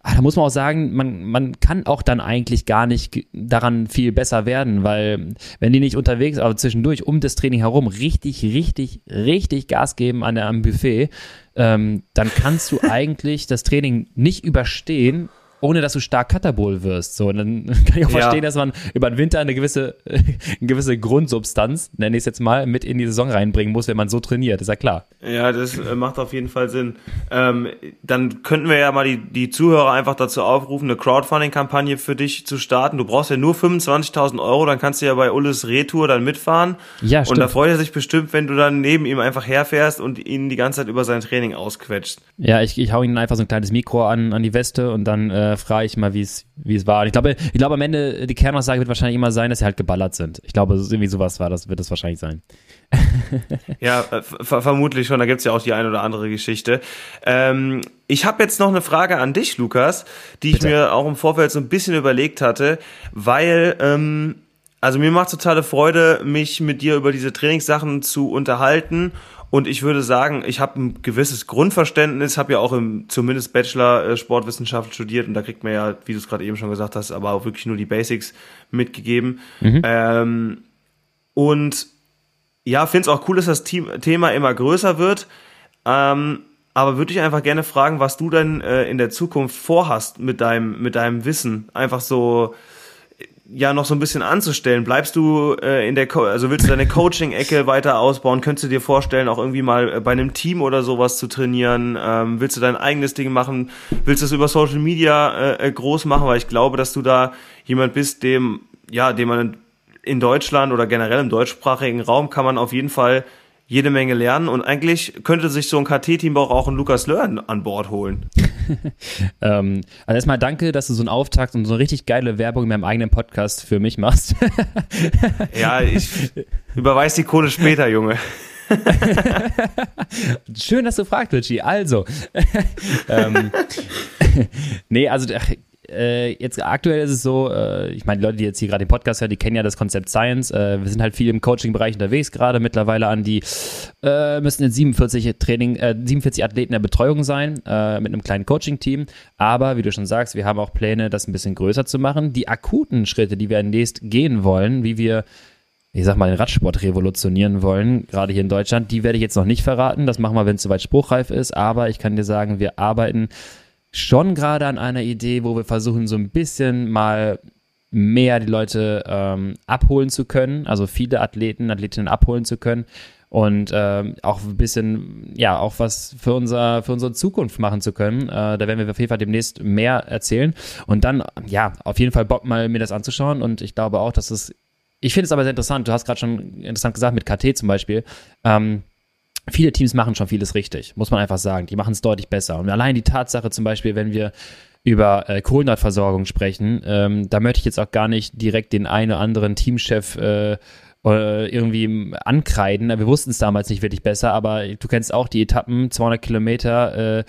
ah, da muss man auch sagen, man, man kann auch dann eigentlich gar nicht daran viel besser werden, weil wenn die nicht unterwegs, aber zwischendurch um das Training herum richtig, richtig, richtig Gas geben an der, am Buffet, ähm, dann kannst du eigentlich das Training nicht überstehen, ohne dass du stark katabol wirst. So, und dann kann ich auch verstehen, ja. dass man über den Winter eine gewisse, eine gewisse Grundsubstanz, nenne ich es jetzt mal, mit in die Saison reinbringen muss, wenn man so trainiert, ist ja klar. Ja, das äh, macht auf jeden Fall Sinn. Ähm, dann könnten wir ja mal die, die Zuhörer einfach dazu aufrufen, eine Crowdfunding-Kampagne für dich zu starten. Du brauchst ja nur 25.000 Euro, dann kannst du ja bei Ulles Retour dann mitfahren. Ja, stimmt. Und da freut er sich bestimmt, wenn du dann neben ihm einfach herfährst und ihn die ganze Zeit über sein Training ausquetscht. Ja, ich, ich hau ihm einfach so ein kleines Mikro an, an die Weste und dann äh, äh, frage ich mal, wie es wie es war. Und ich glaube, ich glaube am Ende die Kernaussage wird wahrscheinlich immer sein, dass sie halt geballert sind. Ich glaube, irgendwie sowas war das, wird das wahrscheinlich sein. ja, äh, vermutlich schon. Da gibt's ja auch die ein oder andere Geschichte. Ähm, ich habe jetzt noch eine Frage an dich, Lukas, die Bitte. ich mir auch im Vorfeld so ein bisschen überlegt hatte, weil ähm, also mir macht totale Freude, mich mit dir über diese Trainingssachen zu unterhalten und ich würde sagen, ich habe ein gewisses Grundverständnis, habe ja auch im zumindest Bachelor Sportwissenschaft studiert und da kriegt man ja, wie du es gerade eben schon gesagt hast, aber auch wirklich nur die Basics mitgegeben. Mhm. Ähm, und ja, finde es auch cool, dass das Thema immer größer wird. Ähm, aber würde ich einfach gerne fragen, was du denn äh, in der Zukunft vorhast mit deinem, mit deinem Wissen. Einfach so, ja noch so ein bisschen anzustellen. Bleibst du äh, in der, Co also willst du deine Coaching-Ecke weiter ausbauen? Könntest du dir vorstellen, auch irgendwie mal äh, bei einem Team oder sowas zu trainieren? Ähm, willst du dein eigenes Ding machen? Willst du es über Social Media äh, äh, groß machen? Weil ich glaube, dass du da jemand bist, dem, ja, dem man in Deutschland oder generell im deutschsprachigen Raum kann man auf jeden Fall jede Menge lernen und eigentlich könnte sich so ein KT-Team auch einen Lukas Lörn an Bord holen. ähm, also erstmal danke, dass du so einen Auftakt und so eine richtig geile Werbung in meinem eigenen Podcast für mich machst. ja, ich überweis die Kohle später, Junge. Schön, dass du fragst, Richie. Also, ähm, nee, also äh, jetzt aktuell ist es so, äh, ich meine, die Leute, die jetzt hier gerade den Podcast hören, die kennen ja das Konzept Science. Äh, wir sind halt viel im Coaching-Bereich unterwegs, gerade mittlerweile an die, äh, müssen jetzt 47 Training, äh, 47 Athleten der Betreuung sein, äh, mit einem kleinen Coaching-Team. Aber wie du schon sagst, wir haben auch Pläne, das ein bisschen größer zu machen. Die akuten Schritte, die wir demnächst gehen wollen, wie wir ich sag mal, den Radsport revolutionieren wollen, gerade hier in Deutschland, die werde ich jetzt noch nicht verraten. Das machen wir, wenn es soweit spruchreif ist. Aber ich kann dir sagen, wir arbeiten schon gerade an einer Idee, wo wir versuchen, so ein bisschen mal mehr die Leute ähm, abholen zu können, also viele Athleten, Athletinnen abholen zu können. und äh, auch ein bisschen, ja, auch was für, unser, für unsere Zukunft machen zu können. Äh, da werden wir auf jeden Fall demnächst mehr erzählen. Und dann, ja, auf jeden Fall Bock mal mir das anzuschauen. Und ich glaube auch, dass es, ich finde es aber sehr interessant, du hast gerade schon interessant gesagt, mit KT zum Beispiel, ähm, viele Teams machen schon vieles richtig, muss man einfach sagen. Die machen es deutlich besser. Und allein die Tatsache zum Beispiel, wenn wir über äh, Kohlenhydratversorgung sprechen, ähm, da möchte ich jetzt auch gar nicht direkt den einen oder anderen Teamchef äh, irgendwie ankreiden. Wir wussten es damals nicht wirklich besser, aber du kennst auch die Etappen, 200 Kilometer äh,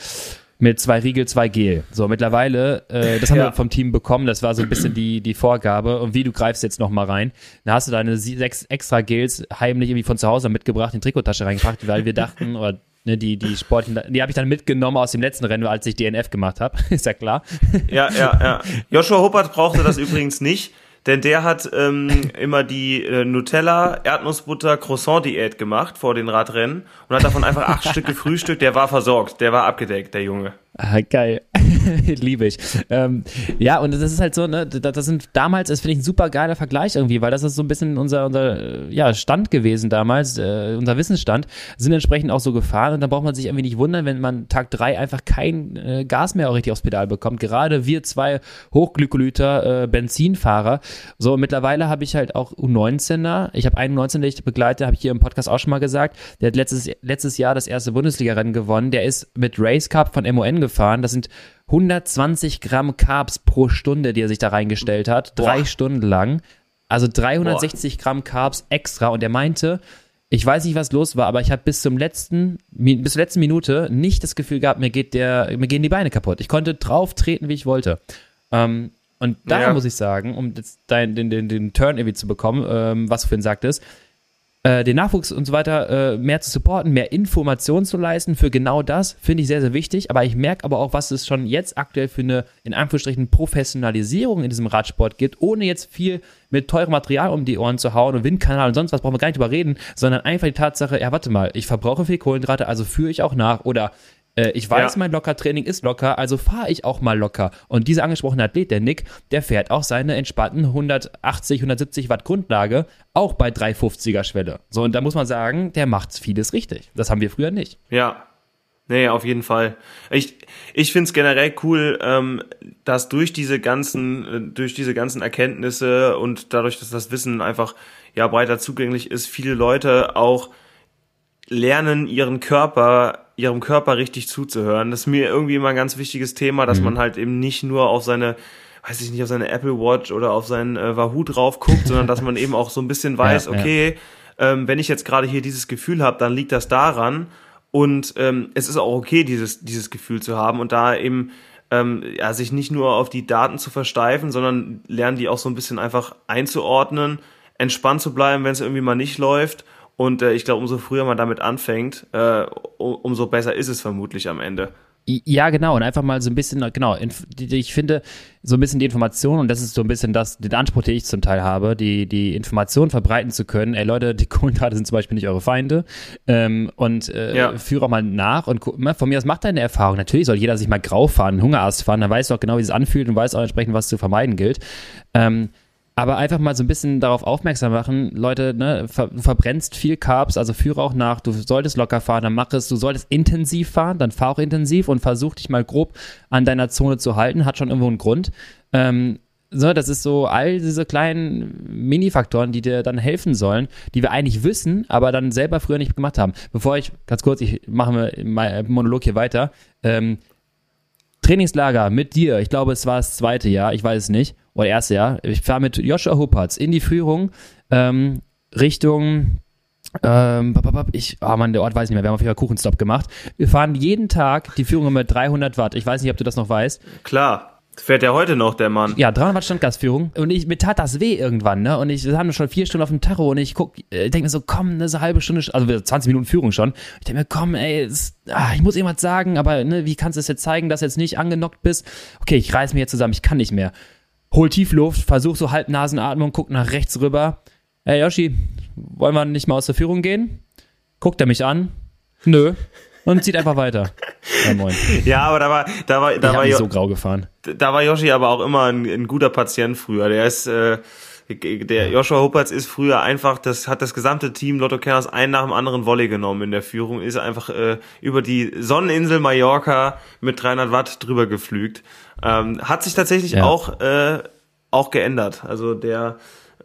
mit zwei Riegel, zwei Gel. So, mittlerweile, äh, das haben ja. wir vom Team bekommen, das war so ein bisschen die, die Vorgabe. Und wie, du greifst jetzt noch mal rein. Da hast du deine sechs extra Gels heimlich irgendwie von zu Hause mitgebracht, in die Trikottasche reingepackt, weil wir dachten, oder ne, die, die Sportlichen, die habe ich dann mitgenommen aus dem letzten Rennen, als ich DNF gemacht habe. Ist ja klar. Ja, ja, ja. Joshua Huppert brauchte das übrigens nicht denn der hat ähm, immer die äh, Nutella, Erdnussbutter, Croissant-Diät gemacht vor den Radrennen und hat davon einfach acht Stück gefrühstückt. Der war versorgt, der war abgedeckt, der Junge. Ah, geil. Liebe ich. Ähm, ja, und das ist halt so, ne, das sind damals, das finde ich ein super geiler Vergleich irgendwie, weil das ist so ein bisschen unser, unser ja, Stand gewesen damals, äh, unser Wissensstand, sind entsprechend auch so gefahren und da braucht man sich irgendwie nicht wundern, wenn man Tag drei einfach kein äh, Gas mehr auch richtig aufs Pedal bekommt. Gerade wir zwei Hochglykolyter äh, Benzinfahrer. So, mittlerweile habe ich halt auch U19er. Ich habe einen U19, den ich begleite, habe ich hier im Podcast auch schon mal gesagt. Der hat letztes, letztes Jahr das erste Bundesliga-Rennen gewonnen. Der ist mit Race Cup von MON gefahren. Das sind 120 Gramm Carbs pro Stunde, die er sich da reingestellt hat. Boah. Drei Stunden lang. Also 360 Boah. Gramm Carbs extra. Und er meinte, ich weiß nicht, was los war, aber ich habe bis zum letzten, bis zur letzten Minute nicht das Gefühl gehabt, mir geht der, mir gehen die Beine kaputt. Ich konnte drauf treten, wie ich wollte. Ähm, und da ja. muss ich sagen, um den, den, den, den Turn irgendwie zu bekommen, ähm, was du vorhin sagtest, äh, den Nachwuchs und so weiter äh, mehr zu supporten, mehr Informationen zu leisten für genau das, finde ich sehr, sehr wichtig. Aber ich merke aber auch, was es schon jetzt aktuell für eine, in Anführungsstrichen, Professionalisierung in diesem Radsport gibt, ohne jetzt viel mit teurem Material um die Ohren zu hauen und Windkanal und sonst was, brauchen wir gar nicht drüber reden, sondern einfach die Tatsache, ja, warte mal, ich verbrauche viel Kohlenhydrate, also führe ich auch nach oder äh, ich weiß, ja. mein Lockertraining ist locker, also fahre ich auch mal locker. Und dieser angesprochene Athlet, der Nick, der fährt auch seine entspannten 180, 170 Watt Grundlage auch bei 350er Schwelle. So, und da muss man sagen, der macht vieles richtig. Das haben wir früher nicht. Ja, Nee, auf jeden Fall. Ich, ich finde es generell cool, ähm, dass durch diese ganzen, äh, durch diese ganzen Erkenntnisse und dadurch, dass das Wissen einfach ja breiter zugänglich ist, viele Leute auch lernen, ihren Körper ihrem Körper richtig zuzuhören. Das ist mir irgendwie immer ein ganz wichtiges Thema, dass mhm. man halt eben nicht nur auf seine weiß ich nicht, auf seine Apple Watch oder auf seinen äh, Wahoo drauf guckt, sondern dass man eben auch so ein bisschen weiß, ja, okay, ja. Ähm, wenn ich jetzt gerade hier dieses Gefühl habe, dann liegt das daran und ähm, es ist auch okay, dieses, dieses Gefühl zu haben und da eben ähm, ja, sich nicht nur auf die Daten zu versteifen, sondern lernen die auch so ein bisschen einfach einzuordnen, entspannt zu bleiben, wenn es irgendwie mal nicht läuft und äh, ich glaube, umso früher man damit anfängt, äh, umso besser ist es vermutlich am Ende. Ja, genau. Und einfach mal so ein bisschen, genau, ich finde, so ein bisschen die Information, und das ist so ein bisschen das, den Anspruch, den ich zum Teil habe, die, die Information verbreiten zu können. Ey Leute, die Kohlenhydrate sind zum Beispiel nicht eure Feinde. Ähm, und äh, ja. führe auch mal nach und ne, von mir aus macht deine Erfahrung. Natürlich soll jeder sich mal grau fahren, Hungerast fahren, dann weißt du auch genau, wie es anfühlt und weiß auch entsprechend, was zu vermeiden gilt. Ähm, aber einfach mal so ein bisschen darauf aufmerksam machen, Leute, ne, ver du verbrennst viel Carbs, also führe auch nach, du solltest locker fahren, dann mach es, du solltest intensiv fahren, dann fahr auch intensiv und versuch dich mal grob an deiner Zone zu halten, hat schon irgendwo einen Grund. Ähm, so, das ist so all diese kleinen Mini-Faktoren, die dir dann helfen sollen, die wir eigentlich wissen, aber dann selber früher nicht gemacht haben. Bevor ich, ganz kurz, ich mache meinen Monolog hier weiter. Ähm, Trainingslager mit dir, ich glaube, es war das zweite Jahr, ich weiß es nicht oder erste Jahr, ich fahre mit Joshua Huppertz in die Führung ähm, Richtung ähm, ich, oh Mann, der Ort weiß ich nicht mehr, wir haben auf jeden Fall Kuchenstopp gemacht. Wir fahren jeden Tag die Führung mit 300 Watt. Ich weiß nicht, ob du das noch weißt. Klar. Fährt ja heute noch, der Mann. Ja, 300 Watt Standgasführung. Und ich, mir tat das weh irgendwann, ne? Und ich, wir haben schon vier Stunden auf dem Tacho und ich guck, äh, denke mir so, komm, eine so halbe Stunde, also 20 Minuten Führung schon. Ich denke mir, komm, ey, das, ah, ich muss irgendwas sagen, aber ne, wie kannst du es jetzt zeigen, dass du jetzt nicht angenockt bist? Okay, ich reiß mich jetzt zusammen, ich kann nicht mehr hol Tiefluft, versuch so Halbnasenatmung, guck nach rechts rüber. Hey Yoshi, wollen wir nicht mal aus der Führung gehen? Guckt er mich an? Nö. Und zieht einfach weiter. Ja, moin. ja aber da war, da war, da ich war jo so grau gefahren. Da war Yoshi aber auch immer ein, ein guter Patient früher. Der ist, äh, Der Joshua Huppertz ist früher einfach, das hat das gesamte Team Lotto Kerners ein nach dem anderen Volley genommen in der Führung, ist einfach äh, über die Sonneninsel Mallorca mit 300 Watt drüber geflügt. Ähm, hat sich tatsächlich ja. auch, äh, auch geändert. Also der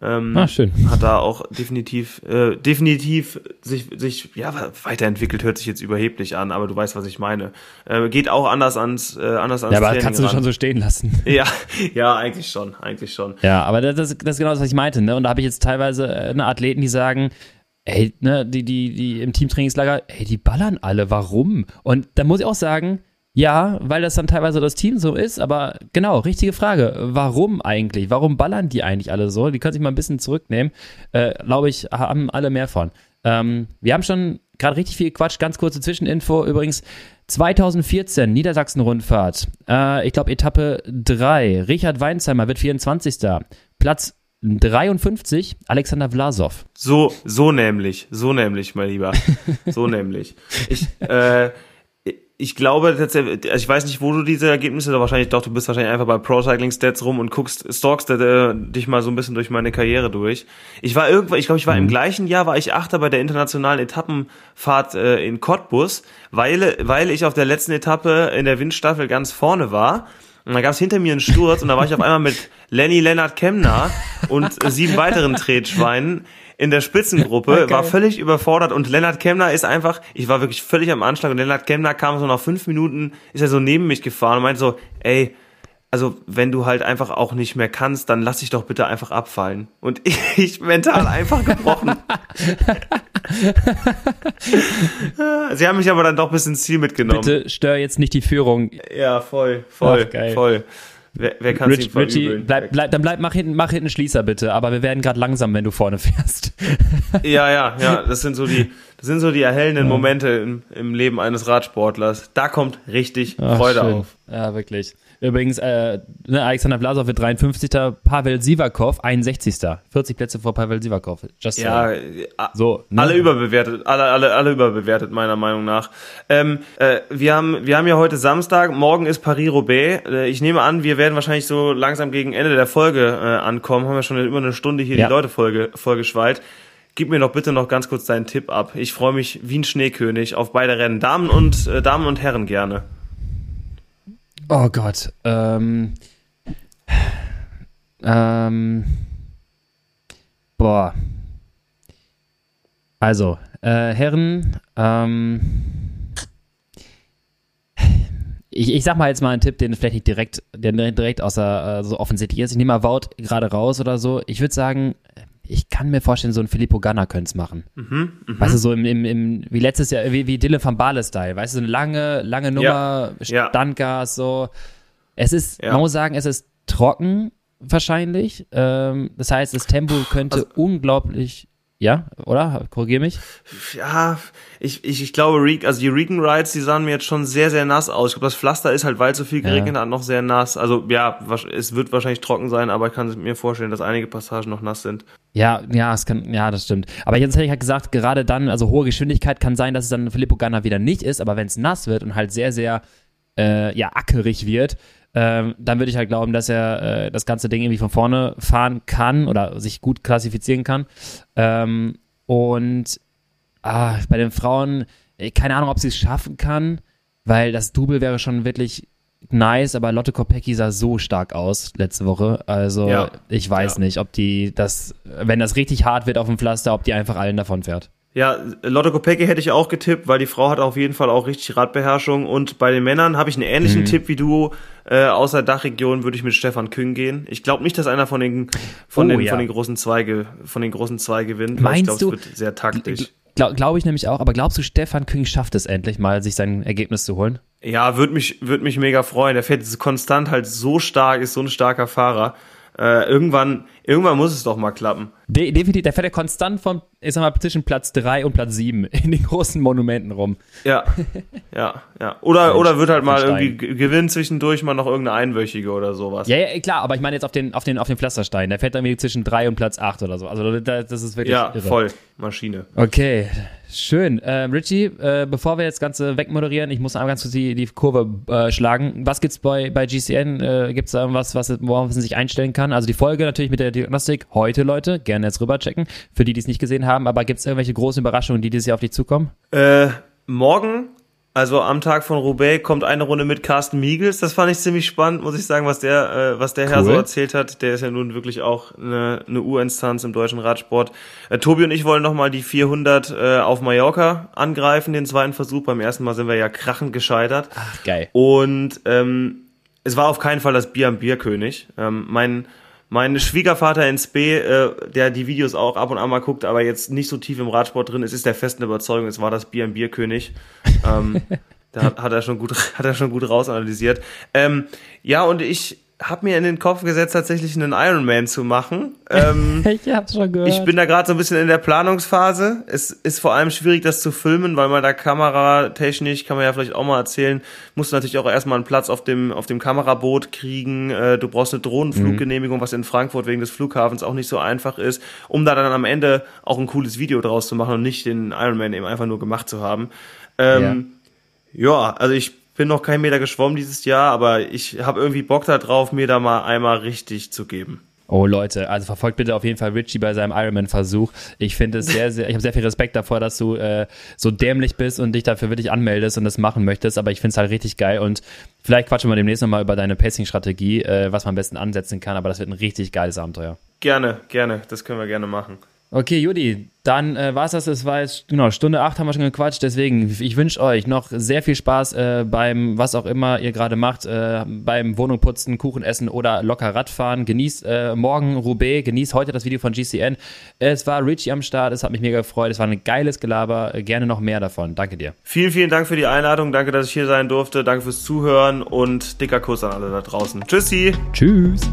ähm, ah, schön. Hat da auch definitiv, äh, definitiv sich, sich ja, weiterentwickelt, hört sich jetzt überheblich an, aber du weißt, was ich meine. Äh, geht auch anders ans, äh, anders ans Ja, aber Training kannst du ran. schon so stehen lassen. Ja, ja, eigentlich schon, eigentlich schon. Ja, aber das, das ist genau das, was ich meinte, ne? Und da habe ich jetzt teilweise äh, eine Athleten, die sagen, ey, ne, die, die, die im Teamtrainingslager, ey, die ballern alle, warum? Und da muss ich auch sagen, ja, weil das dann teilweise das Team so ist, aber genau, richtige Frage. Warum eigentlich? Warum ballern die eigentlich alle so? Die können sich mal ein bisschen zurücknehmen. Äh, Glaube ich, haben alle mehr von. Ähm, wir haben schon gerade richtig viel Quatsch. Ganz kurze Zwischeninfo. Übrigens, 2014 Niedersachsen-Rundfahrt. Äh, ich glaube, Etappe 3. Richard Weinsheimer wird 24. Platz 53, Alexander Vlasov. So, so nämlich, so nämlich, mein Lieber. So nämlich. Ich, äh, ich glaube tatsächlich, also ich weiß nicht, wo du diese Ergebnisse, oder wahrscheinlich doch, du bist wahrscheinlich einfach bei Pro Cycling Stats rum und guckst, stalkst äh, dich mal so ein bisschen durch meine Karriere durch. Ich war irgendwann, ich glaube, ich war mhm. im gleichen Jahr, war ich Achter bei der internationalen Etappenfahrt äh, in Cottbus, weil, weil ich auf der letzten Etappe in der Windstaffel ganz vorne war. Und da gab es hinter mir einen Sturz und da war ich auf einmal mit Lenny Lennart Kemner und sieben weiteren Tretschweinen in der Spitzengruppe, okay. war völlig überfordert und Lennart Kemner ist einfach, ich war wirklich völlig am Anschlag und Lennart Kemner kam so nach fünf Minuten, ist er so neben mich gefahren und meinte so, ey, also wenn du halt einfach auch nicht mehr kannst, dann lass dich doch bitte einfach abfallen. Und ich mental einfach gebrochen. Sie haben mich aber dann doch bis ins Ziel mitgenommen. Bitte stör jetzt nicht die Führung. Ja, voll, voll, Ach, voll. Wer, wer kann Rich, Richie, bleib, bleib, dann bleib, mach hinten, mach hinten Schließer bitte, aber wir werden gerade langsam, wenn du vorne fährst. ja, ja, ja, das sind so die, das sind so die erhellenden. Momente im, im Leben eines Radsportlers. Da kommt richtig Ach, Freude schön. auf. Ja, wirklich. Übrigens, äh, ne, Alexander Blasov wird 53. Pavel Sivakov 61. 40 Plätze vor Pavel Sivakov. Just ja, so, ne? alle überbewertet, alle, alle, alle überbewertet meiner Meinung nach. Ähm, äh, wir haben, wir haben ja heute Samstag, morgen ist Paris-Roubaix. Äh, ich nehme an, wir werden wahrscheinlich so langsam gegen Ende der Folge äh, ankommen. Haben wir schon über eine Stunde hier ja. die Leute Folge, vollgeschwallt. Gib mir doch bitte noch ganz kurz deinen Tipp ab. Ich freue mich wie ein Schneekönig auf beide Rennen. Damen und äh, Damen und Herren gerne. Oh Gott. Ähm, ähm, boah. Also, äh, Herren, ähm, ich, ich sag mal jetzt mal einen Tipp, den vielleicht nicht direkt, der direkt außer äh, so offensichtlich ist. Ich nehme mal Wout gerade raus oder so. Ich würde sagen, ich kann mir vorstellen, so ein Filippo Ganna könnte es machen. Mhm, mh. Weißt du, so im, im, im, wie letztes Jahr, wie, wie Dylan van Bale-Style, weißt du, so eine lange, lange Nummer, ja, Standgas, so. Es ist, ja. man muss sagen, es ist trocken wahrscheinlich. Ähm, das heißt, das Tempo könnte also, unglaublich ja, oder? Korrigier mich. Ja, ich, ich, ich glaube, also die Regan Rides, die sahen mir jetzt schon sehr, sehr nass aus. Ich glaube, das Pflaster ist halt, weil so viel geregnet ja. hat, noch sehr nass. Also ja, es wird wahrscheinlich trocken sein, aber ich kann mir vorstellen, dass einige Passagen noch nass sind. Ja, ja, es kann, ja, das stimmt. Aber jetzt hätte ich halt gesagt, gerade dann, also hohe Geschwindigkeit kann sein, dass es dann Filippo Ganna wieder nicht ist, aber wenn es nass wird und halt sehr, sehr äh, ja, ackerig wird, ähm, dann würde ich halt glauben, dass er äh, das ganze Ding irgendwie von vorne fahren kann oder sich gut klassifizieren kann. Ähm, und ah, bei den Frauen, äh, keine Ahnung, ob sie es schaffen kann, weil das Double wäre schon wirklich nice, aber Lotte Kopecki sah so stark aus letzte Woche. Also ja. ich weiß ja. nicht, ob die das, wenn das richtig hart wird auf dem Pflaster, ob die einfach allen davon fährt. Ja, Lotte Kopecki hätte ich auch getippt, weil die Frau hat auf jeden Fall auch richtig Radbeherrschung. Und bei den Männern habe ich einen ähnlichen mhm. Tipp wie du. Äh, außer Dachregion würde ich mit Stefan Küng gehen. Ich glaube nicht, dass einer von den von oh, den ja. von den großen Zweige von den großen zwei gewinnt. Meinst ich glaube, es wird sehr taktisch. Glaube glaub ich nämlich auch. Aber glaubst du, Stefan Küng schafft es endlich mal, sich sein Ergebnis zu holen? Ja, würde mich würde mich mega freuen. Der fährt konstant halt so stark, ist so ein starker Fahrer. Äh, irgendwann irgendwann muss es doch mal klappen. De definitiv, der fährt ja konstant von, ich sag mal, zwischen Platz 3 und Platz 7 in den großen Monumenten rum. Ja, ja, ja. Oder, oder wird halt mal irgendwie gewinnen zwischendurch mal noch irgendeine Einwöchige oder sowas. Ja, ja, klar, aber ich meine jetzt auf den, auf den, auf den Pflasterstein. Der fährt dann irgendwie zwischen 3 und Platz 8 oder so. Also das ist wirklich Ja, irre. voll. Maschine. Okay, Schön. Äh, Richie, äh, bevor wir jetzt Ganze wegmoderieren, ich muss einmal ganz kurz die, die Kurve äh, schlagen. Was gibt's bei, bei GCN? Äh, gibt's da irgendwas, was, worauf man sich einstellen kann? Also die Folge natürlich mit der Diagnostik heute, Leute. Gerne jetzt rüberchecken. Für die, die es nicht gesehen haben. Aber gibt's irgendwelche großen Überraschungen, die dieses Jahr auf dich zukommen? Äh, morgen also am Tag von Roubaix kommt eine Runde mit Carsten Miegels. Das fand ich ziemlich spannend, muss ich sagen, was der, äh, was der cool. Herr so erzählt hat. Der ist ja nun wirklich auch eine, eine U-Instanz im deutschen Radsport. Äh, Tobi und ich wollen nochmal die 400 äh, auf Mallorca angreifen, den zweiten Versuch. Beim ersten Mal sind wir ja krachend gescheitert. Ach, geil. Und ähm, es war auf keinen Fall das Bier am Bierkönig. Ähm, mein mein Schwiegervater in Spee, äh, der die Videos auch ab und an mal guckt, aber jetzt nicht so tief im Radsport drin ist, ist der festen Überzeugung, es war das Bier im Bierkönig. ähm, da hat, hat er schon gut, hat er schon gut rausanalysiert. Ähm, ja, und ich habe mir in den Kopf gesetzt, tatsächlich einen Ironman zu machen. Ähm, ich hab's schon gehört. Ich bin da gerade so ein bisschen in der Planungsphase. Es ist vor allem schwierig, das zu filmen, weil man da kameratechnisch, kann man ja vielleicht auch mal erzählen, musst du natürlich auch erstmal einen Platz auf dem, auf dem Kameraboot kriegen. Äh, du brauchst eine Drohnenfluggenehmigung, mhm. was in Frankfurt wegen des Flughafens auch nicht so einfach ist, um da dann am Ende auch ein cooles Video draus zu machen und nicht den Ironman eben einfach nur gemacht zu haben. Ähm, ja. ja, also ich bin noch kein Meter geschwommen dieses Jahr, aber ich habe irgendwie Bock darauf, mir da mal einmal richtig zu geben. Oh Leute, also verfolgt bitte auf jeden Fall Richie bei seinem Ironman-Versuch. Ich finde es sehr, sehr, ich habe sehr viel Respekt davor, dass du äh, so dämlich bist und dich dafür wirklich anmeldest und das machen möchtest, aber ich finde es halt richtig geil und vielleicht quatschen wir demnächst nochmal über deine Pacing-Strategie, äh, was man am besten ansetzen kann, aber das wird ein richtig geiles Abenteuer. Gerne, gerne, das können wir gerne machen. Okay, Judy, dann äh, war es das. Es war jetzt, genau, Stunde acht haben wir schon gequatscht. Deswegen, ich wünsche euch noch sehr viel Spaß äh, beim, was auch immer ihr gerade macht, äh, beim Wohnung putzen, Kuchen essen oder locker Radfahren. Genießt äh, morgen Roubaix, genießt heute das Video von GCN. Es war Richie am Start, es hat mich mega gefreut. Es war ein geiles Gelaber. Äh, gerne noch mehr davon. Danke dir. Vielen, vielen Dank für die Einladung. Danke, dass ich hier sein durfte. Danke fürs Zuhören und dicker Kuss an alle da draußen. Tschüssi. Tschüss.